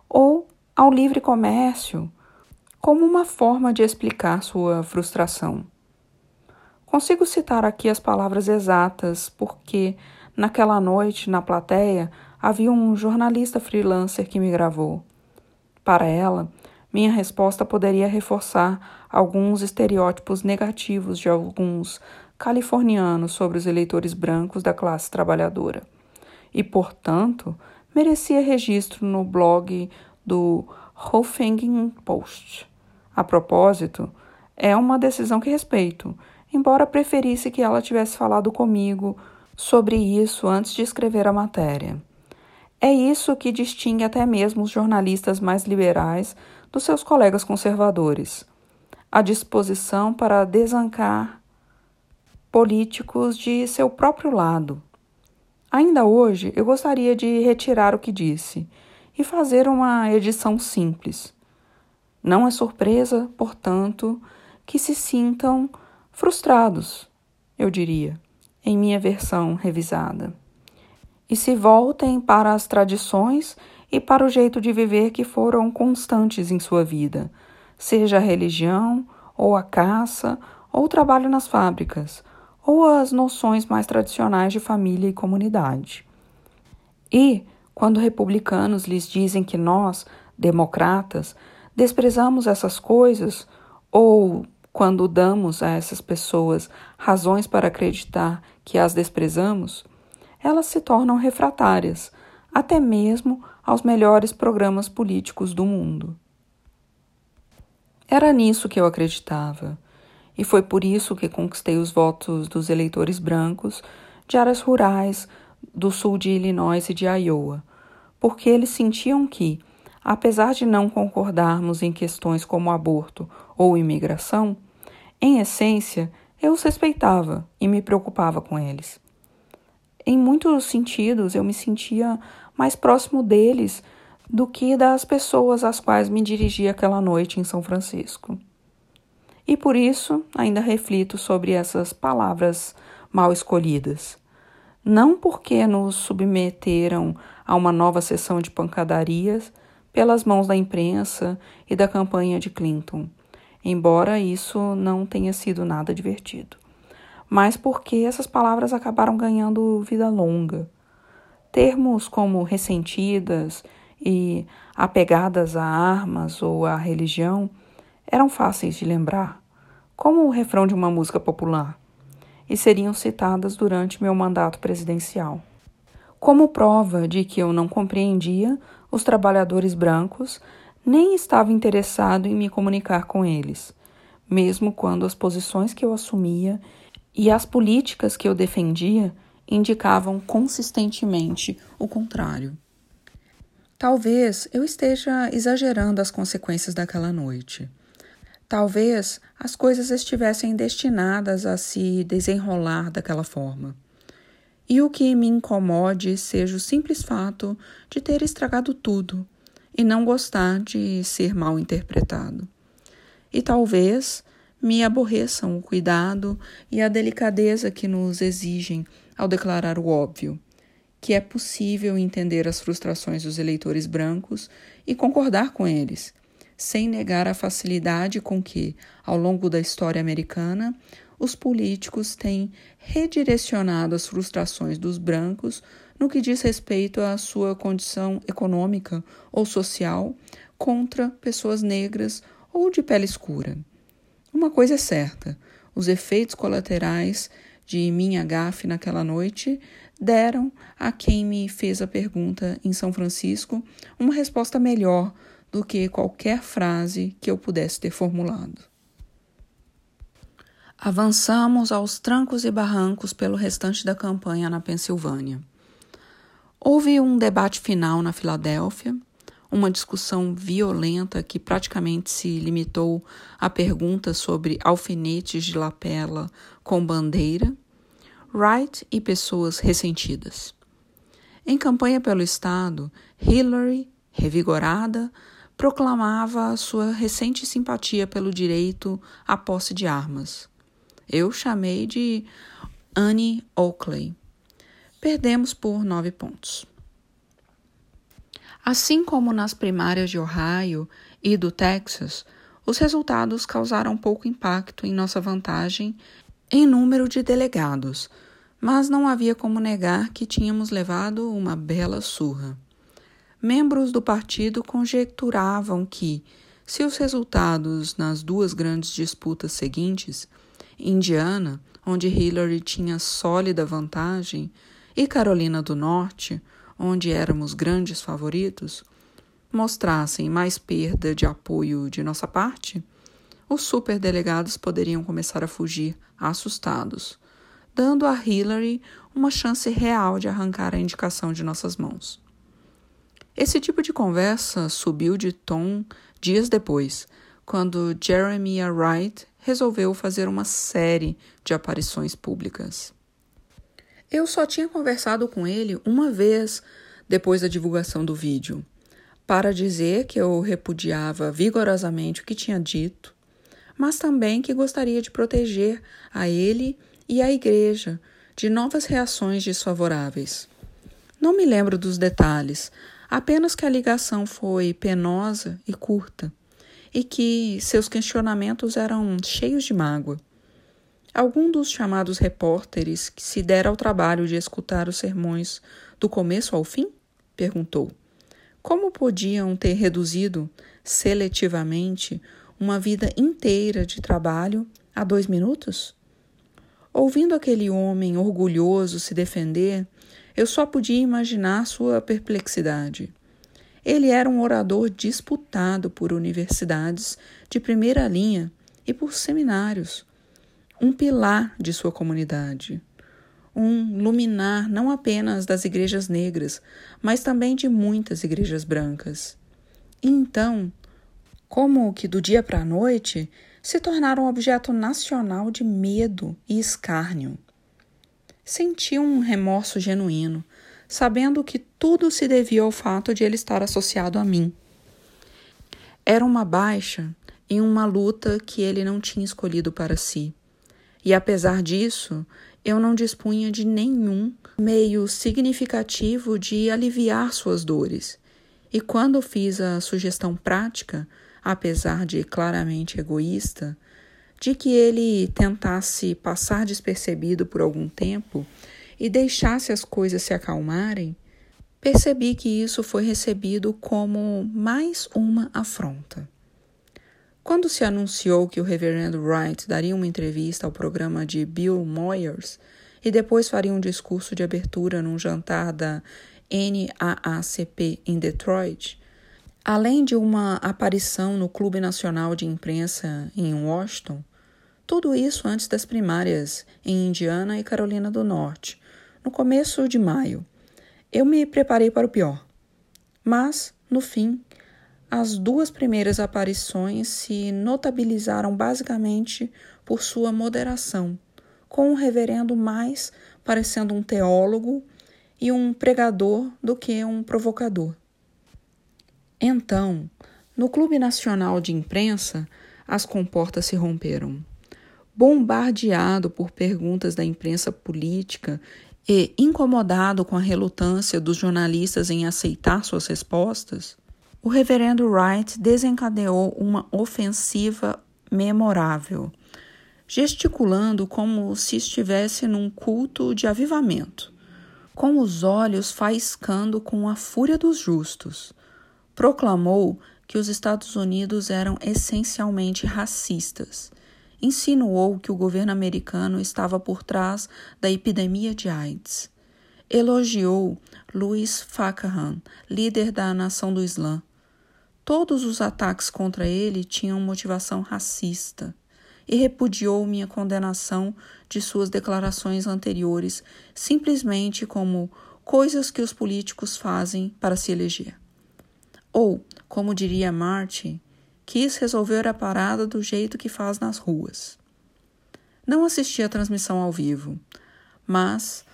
ou ao livre comércio, como uma forma de explicar sua frustração. Consigo citar aqui as palavras exatas, porque naquela noite, na plateia, havia um jornalista freelancer que me gravou. Para ela, minha resposta poderia reforçar alguns estereótipos negativos de alguns californianos sobre os eleitores brancos da classe trabalhadora. E, portanto, merecia registro no blog do Huffington Post. A propósito, é uma decisão que respeito, embora preferisse que ela tivesse falado comigo sobre isso antes de escrever a matéria. É isso que distingue até mesmo os jornalistas mais liberais dos seus colegas conservadores: a disposição para desancar políticos de seu próprio lado. Ainda hoje, eu gostaria de retirar o que disse e fazer uma edição simples. Não é surpresa, portanto, que se sintam frustrados, eu diria, em minha versão revisada e se voltem para as tradições e para o jeito de viver que foram constantes em sua vida, seja a religião, ou a caça, ou o trabalho nas fábricas, ou as noções mais tradicionais de família e comunidade. E, quando republicanos lhes dizem que nós, democratas, desprezamos essas coisas, ou quando damos a essas pessoas razões para acreditar que as desprezamos, elas se tornam refratárias, até mesmo aos melhores programas políticos do mundo. Era nisso que eu acreditava, e foi por isso que conquistei os votos dos eleitores brancos de áreas rurais do sul de Illinois e de Iowa, porque eles sentiam que, apesar de não concordarmos em questões como aborto ou imigração, em essência eu os respeitava e me preocupava com eles em muitos sentidos, eu me sentia mais próximo deles do que das pessoas às quais me dirigi aquela noite em São Francisco. E por isso ainda reflito sobre essas palavras mal escolhidas. Não porque nos submeteram a uma nova sessão de pancadarias pelas mãos da imprensa e da campanha de Clinton, embora isso não tenha sido nada divertido mas porque essas palavras acabaram ganhando vida longa. Termos como ressentidas e apegadas a armas ou à religião eram fáceis de lembrar, como o refrão de uma música popular, e seriam citadas durante meu mandato presidencial. Como prova de que eu não compreendia os trabalhadores brancos, nem estava interessado em me comunicar com eles, mesmo quando as posições que eu assumia e as políticas que eu defendia indicavam consistentemente o contrário. Talvez eu esteja exagerando as consequências daquela noite. Talvez as coisas estivessem destinadas a se desenrolar daquela forma. E o que me incomode seja o simples fato de ter estragado tudo e não gostar de ser mal interpretado. E talvez me aborreçam o cuidado e a delicadeza que nos exigem ao declarar o óbvio, que é possível entender as frustrações dos eleitores brancos e concordar com eles, sem negar a facilidade com que, ao longo da história americana, os políticos têm redirecionado as frustrações dos brancos no que diz respeito à sua condição econômica ou social contra pessoas negras ou de pele escura. Uma coisa é certa: os efeitos colaterais de minha gafe naquela noite deram a quem me fez a pergunta em São Francisco uma resposta melhor do que qualquer frase que eu pudesse ter formulado. Avançamos aos trancos e barrancos pelo restante da campanha na Pensilvânia. Houve um debate final na Filadélfia uma discussão violenta que praticamente se limitou a perguntas sobre alfinetes de lapela com bandeira, Wright e pessoas ressentidas. Em campanha pelo Estado, Hillary, revigorada, proclamava sua recente simpatia pelo direito à posse de armas. Eu chamei de Annie Oakley. Perdemos por nove pontos. Assim como nas primárias de Ohio e do Texas, os resultados causaram pouco impacto em nossa vantagem em número de delegados, mas não havia como negar que tínhamos levado uma bela surra. Membros do partido conjecturavam que, se os resultados nas duas grandes disputas seguintes, Indiana, onde Hillary tinha sólida vantagem, e Carolina do Norte, onde éramos grandes favoritos, mostrassem mais perda de apoio de nossa parte, os superdelegados poderiam começar a fugir assustados, dando a Hillary uma chance real de arrancar a indicação de nossas mãos. Esse tipo de conversa subiu de tom dias depois, quando Jeremiah Wright resolveu fazer uma série de aparições públicas. Eu só tinha conversado com ele uma vez depois da divulgação do vídeo, para dizer que eu repudiava vigorosamente o que tinha dito, mas também que gostaria de proteger a ele e a igreja de novas reações desfavoráveis. Não me lembro dos detalhes, apenas que a ligação foi penosa e curta e que seus questionamentos eram cheios de mágoa. Algum dos chamados repórteres que se dera ao trabalho de escutar os sermões do começo ao fim? perguntou. Como podiam ter reduzido seletivamente uma vida inteira de trabalho a dois minutos? Ouvindo aquele homem orgulhoso se defender, eu só podia imaginar sua perplexidade. Ele era um orador disputado por universidades de primeira linha e por seminários, um pilar de sua comunidade, um luminar não apenas das igrejas negras, mas também de muitas igrejas brancas. E então, como que do dia para a noite, se tornaram um objeto nacional de medo e escárnio. Senti um remorso genuíno, sabendo que tudo se devia ao fato de ele estar associado a mim. Era uma baixa em uma luta que ele não tinha escolhido para si. E apesar disso, eu não dispunha de nenhum meio significativo de aliviar suas dores. E quando fiz a sugestão prática, apesar de claramente egoísta, de que ele tentasse passar despercebido por algum tempo e deixasse as coisas se acalmarem, percebi que isso foi recebido como mais uma afronta. Quando se anunciou que o reverendo Wright daria uma entrevista ao programa de Bill Moyers e depois faria um discurso de abertura num jantar da NAACP em Detroit, Além de uma aparição no Clube Nacional de Imprensa em Washington, tudo isso antes das primárias em Indiana e Carolina do Norte, no começo de maio. Eu me preparei para o pior. Mas, no fim, as duas primeiras aparições se notabilizaram basicamente por sua moderação, com o reverendo mais parecendo um teólogo e um pregador do que um provocador. Então, no Clube Nacional de Imprensa, as comportas se romperam. Bombardeado por perguntas da imprensa política e incomodado com a relutância dos jornalistas em aceitar suas respostas, o reverendo Wright desencadeou uma ofensiva memorável, gesticulando como se estivesse num culto de avivamento, com os olhos faiscando com a fúria dos justos proclamou que os Estados Unidos eram essencialmente racistas. Insinuou que o governo americano estava por trás da epidemia de AIDS. Elogiou Louis Farrakhan, líder da Nação do Islã. Todos os ataques contra ele tinham motivação racista e repudiou minha condenação de suas declarações anteriores simplesmente como coisas que os políticos fazem para se eleger. Ou, como diria Marty, quis resolver a parada do jeito que faz nas ruas. Não assisti à transmissão ao vivo, mas,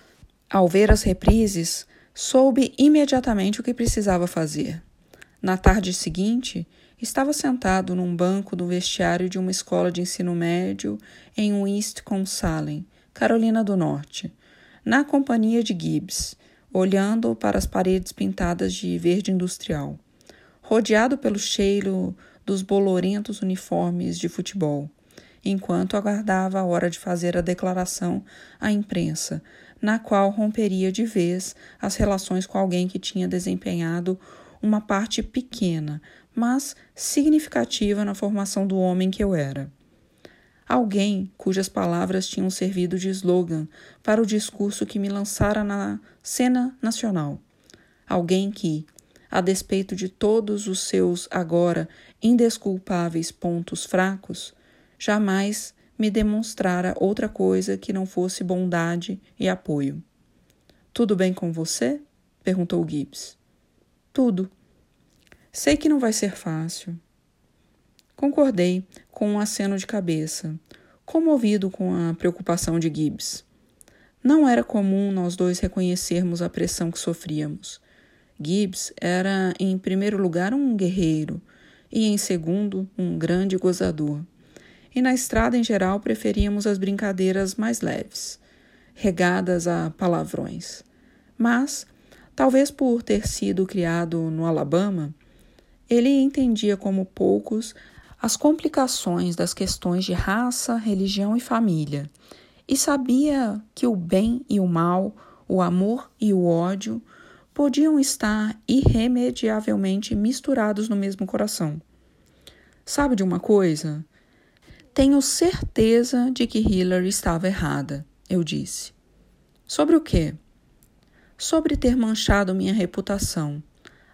ao ver as reprises, soube imediatamente o que precisava fazer. Na tarde seguinte, estava sentado num banco do vestiário de uma escola de ensino médio em Winston-Salem, Carolina do Norte, na companhia de Gibbs, olhando para as paredes pintadas de verde industrial rodeado pelo cheiro dos bolorentos uniformes de futebol, enquanto aguardava a hora de fazer a declaração à imprensa, na qual romperia de vez as relações com alguém que tinha desempenhado uma parte pequena, mas significativa na formação do homem que eu era. Alguém cujas palavras tinham servido de slogan para o discurso que me lançara na cena nacional. Alguém que, a despeito de todos os seus agora indesculpáveis pontos fracos, jamais me demonstrara outra coisa que não fosse bondade e apoio. Tudo bem com você? perguntou Gibbs. Tudo. Sei que não vai ser fácil. Concordei com um aceno de cabeça, comovido com a preocupação de Gibbs. Não era comum nós dois reconhecermos a pressão que sofríamos. Gibbs era, em primeiro lugar, um guerreiro e, em segundo, um grande gozador. E na estrada, em geral, preferíamos as brincadeiras mais leves, regadas a palavrões. Mas, talvez por ter sido criado no Alabama, ele entendia como poucos as complicações das questões de raça, religião e família, e sabia que o bem e o mal, o amor e o ódio podiam estar irremediavelmente misturados no mesmo coração. Sabe de uma coisa? Tenho certeza de que Hillary estava errada, eu disse. Sobre o quê? Sobre ter manchado minha reputação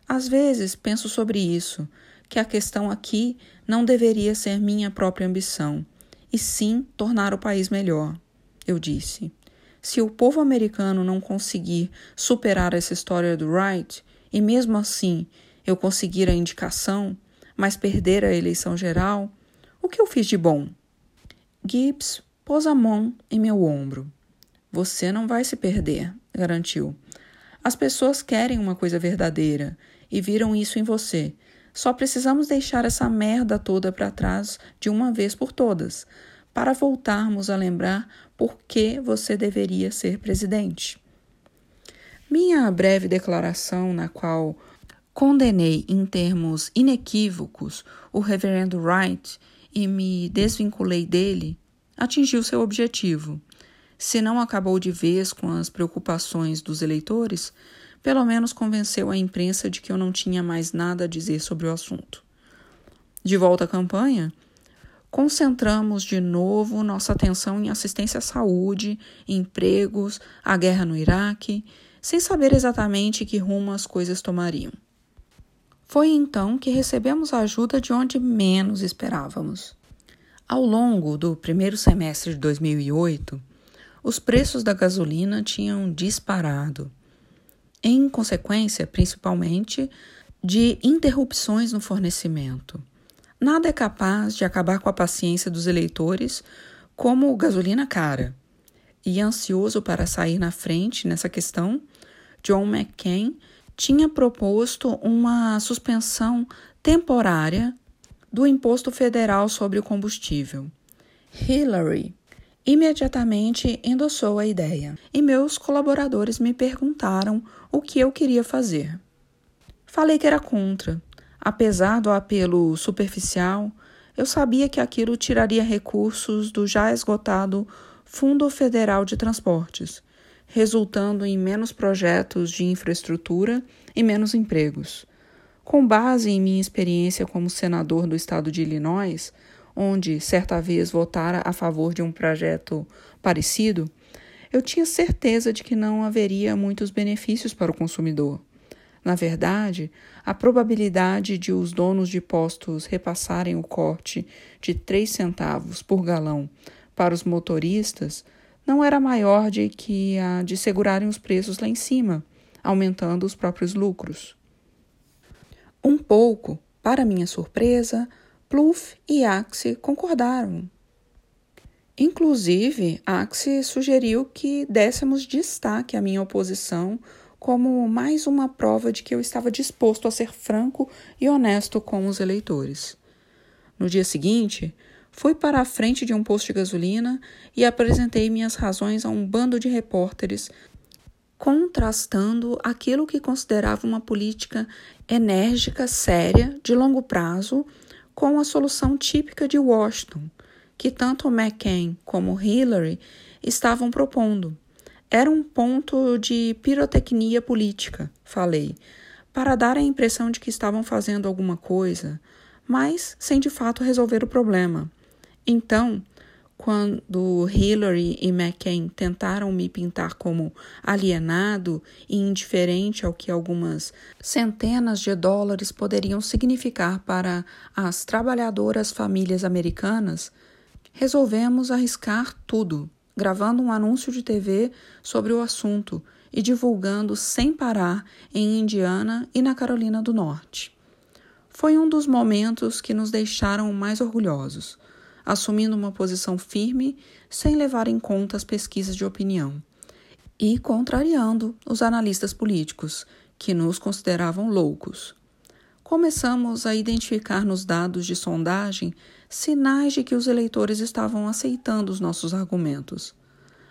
às vezes penso sobre isso, que a questão aqui não deveria ser minha própria ambição, e sim tornar o país melhor. Eu disse. Se o povo americano não conseguir superar essa história do Wright, e mesmo assim eu conseguir a indicação, mas perder a eleição geral, o que eu fiz de bom? Gibbs pôs a mão em meu ombro. Você não vai se perder, garantiu. As pessoas querem uma coisa verdadeira e viram isso em você. Só precisamos deixar essa merda toda para trás de uma vez por todas, para voltarmos a lembrar por que você deveria ser presidente. Minha breve declaração, na qual condenei em termos inequívocos o reverendo Wright e me desvinculei dele, atingiu seu objetivo. Se não acabou de vez com as preocupações dos eleitores, pelo menos convenceu a imprensa de que eu não tinha mais nada a dizer sobre o assunto. De volta à campanha, concentramos de novo nossa atenção em assistência à saúde, empregos, a guerra no Iraque, sem saber exatamente que rumo as coisas tomariam. Foi então que recebemos ajuda de onde menos esperávamos. Ao longo do primeiro semestre de 2008, os preços da gasolina tinham disparado em consequência, principalmente, de interrupções no fornecimento. Nada é capaz de acabar com a paciência dos eleitores como gasolina cara. E ansioso para sair na frente nessa questão, John McCain tinha proposto uma suspensão temporária do imposto federal sobre o combustível. Hillary imediatamente endossou a ideia e meus colaboradores me perguntaram o que eu queria fazer. Falei que era contra. Apesar do apelo superficial, eu sabia que aquilo tiraria recursos do já esgotado Fundo Federal de Transportes, resultando em menos projetos de infraestrutura e menos empregos. Com base em minha experiência como senador do estado de Illinois, onde certa vez votara a favor de um projeto parecido, eu tinha certeza de que não haveria muitos benefícios para o consumidor. Na verdade, a probabilidade de os donos de postos repassarem o corte de 3 centavos por galão para os motoristas não era maior de que a de segurarem os preços lá em cima, aumentando os próprios lucros. Um pouco, para minha surpresa, Plouffe e Axe concordaram. Inclusive, Axe sugeriu que dessemos destaque à minha oposição como mais uma prova de que eu estava disposto a ser franco e honesto com os eleitores. No dia seguinte, fui para a frente de um posto de gasolina e apresentei minhas razões a um bando de repórteres, contrastando aquilo que considerava uma política enérgica, séria, de longo prazo com a solução típica de Washington, que tanto McCain como Hillary estavam propondo. Era um ponto de pirotecnia política, falei, para dar a impressão de que estavam fazendo alguma coisa, mas sem de fato resolver o problema. Então, quando Hillary e McCain tentaram me pintar como alienado e indiferente ao que algumas centenas de dólares poderiam significar para as trabalhadoras famílias americanas, resolvemos arriscar tudo, gravando um anúncio de TV sobre o assunto e divulgando sem parar em Indiana e na Carolina do Norte. Foi um dos momentos que nos deixaram mais orgulhosos, assumindo uma posição firme sem levar em conta as pesquisas de opinião e contrariando os analistas políticos, que nos consideravam loucos. Começamos a identificar nos dados de sondagem sinais de que os eleitores estavam aceitando os nossos argumentos.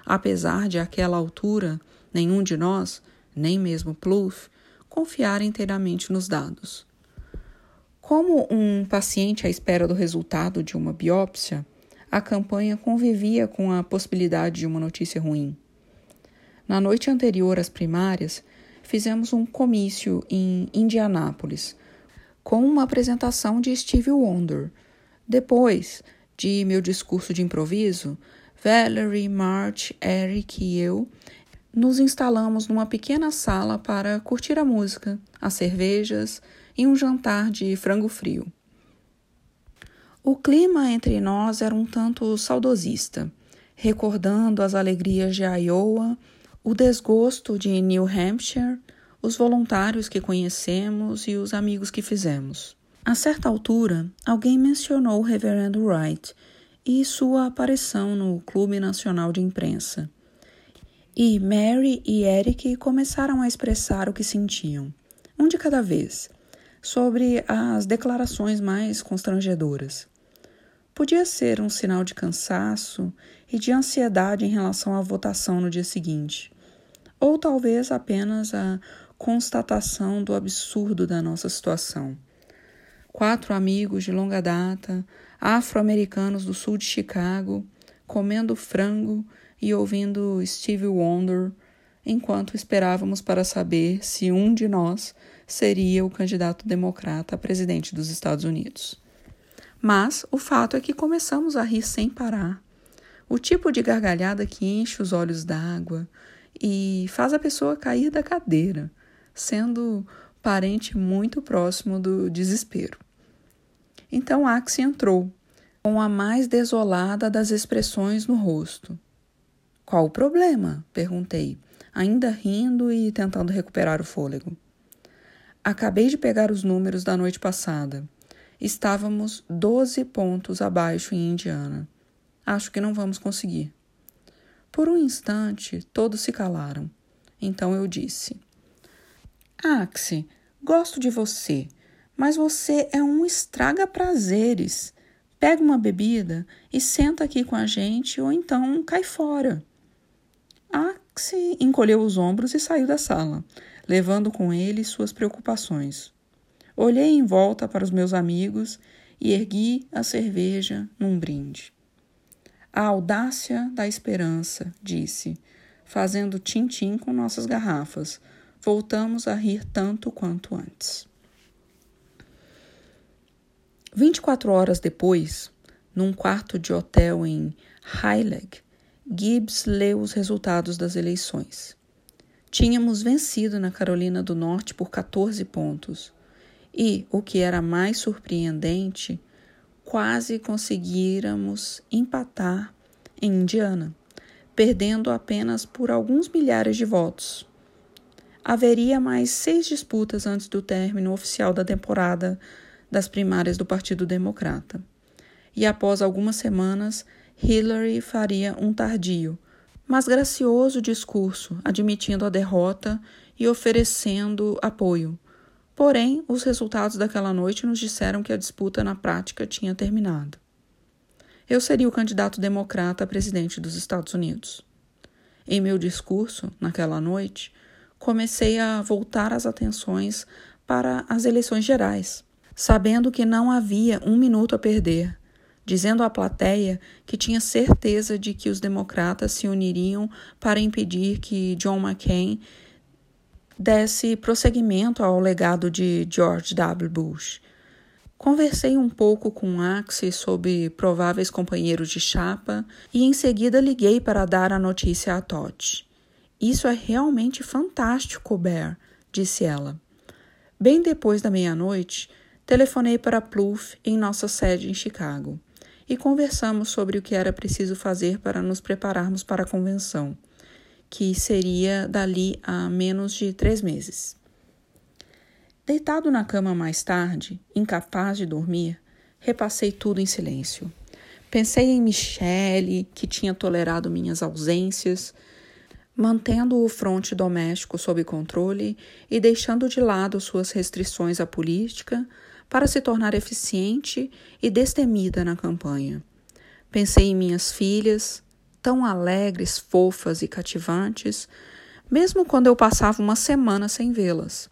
Apesar de, àquela altura, nenhum de nós, nem mesmo Plouffe, confiar inteiramente nos dados. Como um paciente à espera do resultado de uma biópsia, a campanha convivia com a possibilidade de uma notícia ruim. Na noite anterior às primárias, fizemos um comício em Indianápolis, com uma apresentação de Stevie Wonder. Depois de meu discurso de improviso, Valerie, March, Eric e eu nos instalamos numa pequena sala para curtir a música, as cervejas e um jantar de frango frio. O clima entre nós era um tanto saudosista, recordando as alegrias de Iowa, o desgosto de New Hampshire os voluntários que conhecemos e os amigos que fizemos. A certa altura, alguém mencionou o Reverendo Wright e sua aparição no Clube Nacional de Imprensa. E Mary e Eric começaram a expressar o que sentiam, um de cada vez, sobre as declarações mais constrangedoras. Podia ser um sinal de cansaço e de ansiedade em relação à votação no dia seguinte, ou talvez apenas a constatação do absurdo da nossa situação. Quatro amigos de longa data, afro-americanos do sul de Chicago, comendo frango e ouvindo Stevie Wonder, enquanto esperávamos para saber se um de nós seria o candidato democrata a presidente dos Estados Unidos. Mas o fato é que começamos a rir sem parar. O tipo de gargalhada que enche os olhos d'água e faz a pessoa cair da cadeira sendo parente muito próximo do desespero. Então Axie entrou, com a mais desolada das expressões no rosto. Qual o problema? perguntei, ainda rindo e tentando recuperar o fôlego. Acabei de pegar os números da noite passada. Estávamos 12 pontos abaixo em Indiana. Acho que não vamos conseguir. Por um instante, todos se calaram. Então eu disse: Axe, gosto de você, mas você é um estraga-prazeres. Pega uma bebida e senta aqui com a gente ou então cai fora. Axe encolheu os ombros e saiu da sala, levando com ele suas preocupações. Olhei em volta para os meus amigos e ergui a cerveja num brinde. A audácia da esperança, disse, fazendo tim-tim com nossas garrafas, voltamos a rir tanto quanto antes. 24 horas depois, num quarto de hotel em Highleg, Gibbs leu os resultados das eleições. Tínhamos vencido na Carolina do Norte por 14 pontos e, o que era mais surpreendente, quase conseguíramos empatar em Indiana, perdendo apenas por alguns milhares de votos haveria mais seis disputas antes do término oficial da temporada das primárias do Partido Democrata. E após algumas semanas, Hillary faria um tardio, mas gracioso discurso, admitindo a derrota e oferecendo apoio. Porém, os resultados daquela noite nos disseram que a disputa na prática tinha terminado. Eu seria o candidato democrata a presidente dos Estados Unidos. Em meu discurso, naquela noite, comecei a voltar as atenções para as eleições gerais, sabendo que não havia um minuto a perder, dizendo à plateia que tinha certeza de que os democratas se uniriam para impedir que John McCain desse prosseguimento ao legado de George W. Bush. Conversei um pouco com Axie sobre prováveis companheiros de chapa e em seguida liguei para dar a notícia a Todd. Isso é realmente fantástico, Bear, disse ela. Bem depois da meia-noite, telefonei para Plouffe em nossa sede em Chicago e conversamos sobre o que era preciso fazer para nos prepararmos para a convenção, que seria dali a menos de três meses. Deitado na cama mais tarde, incapaz de dormir, repassei tudo em silêncio. Pensei em Michele, que tinha tolerado minhas ausências, mantendo o fronte doméstico sob controle e deixando de lado suas restrições à política para se tornar eficiente e destemida na campanha. Pensei em minhas filhas, tão alegres, fofas e cativantes, mesmo quando eu passava uma semana sem vê-las.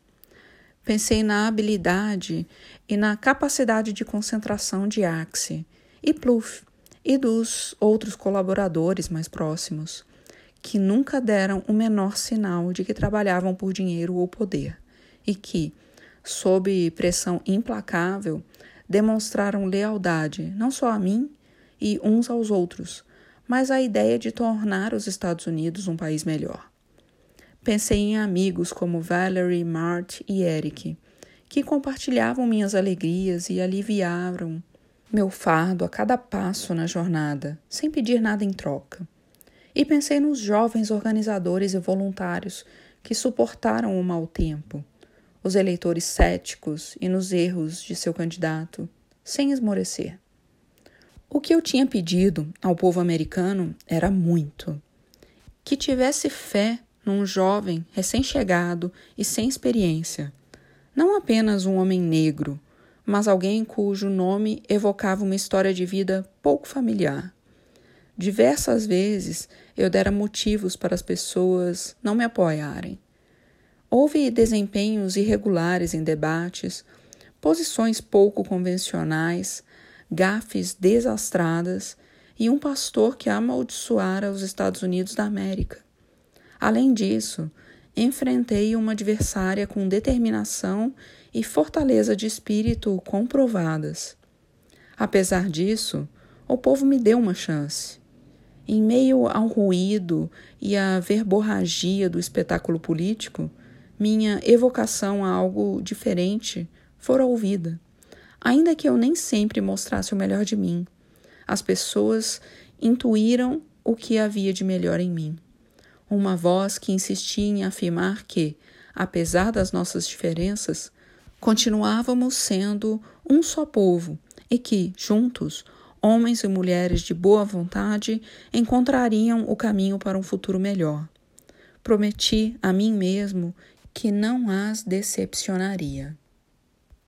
Pensei na habilidade e na capacidade de concentração de Axie e Pluff e dos outros colaboradores mais próximos, que nunca deram o menor sinal de que trabalhavam por dinheiro ou poder e que, sob pressão implacável, demonstraram lealdade não só a mim e uns aos outros, mas à ideia de tornar os Estados Unidos um país melhor. Pensei em amigos como Valerie, Mart e Eric, que compartilhavam minhas alegrias e aliviaram meu fardo a cada passo na jornada, sem pedir nada em troca. E pensei nos jovens organizadores e voluntários que suportaram o mau tempo, os eleitores céticos e nos erros de seu candidato, sem esmorecer. O que eu tinha pedido ao povo americano era muito: que tivesse fé num jovem recém-chegado e sem experiência. Não apenas um homem negro, mas alguém cujo nome evocava uma história de vida pouco familiar. Diversas vezes eu dera motivos para as pessoas não me apoiarem. Houve desempenhos irregulares em debates, posições pouco convencionais, gafes desastradas e um pastor que amaldiçoara os Estados Unidos da América. Além disso, enfrentei uma adversária com determinação e fortaleza de espírito comprovadas. Apesar disso, o povo me deu uma chance. Em meio ao ruído e à verborragia do espetáculo político, minha evocação a algo diferente fora ouvida. Ainda que eu nem sempre mostrasse o melhor de mim, as pessoas intuíram o que havia de melhor em mim uma voz que insistia em afirmar que, apesar das nossas diferenças, continuávamos sendo um só povo e que, juntos, homens e mulheres de boa vontade encontrariam o caminho para um futuro melhor. Prometi a mim mesmo que não as decepcionaria.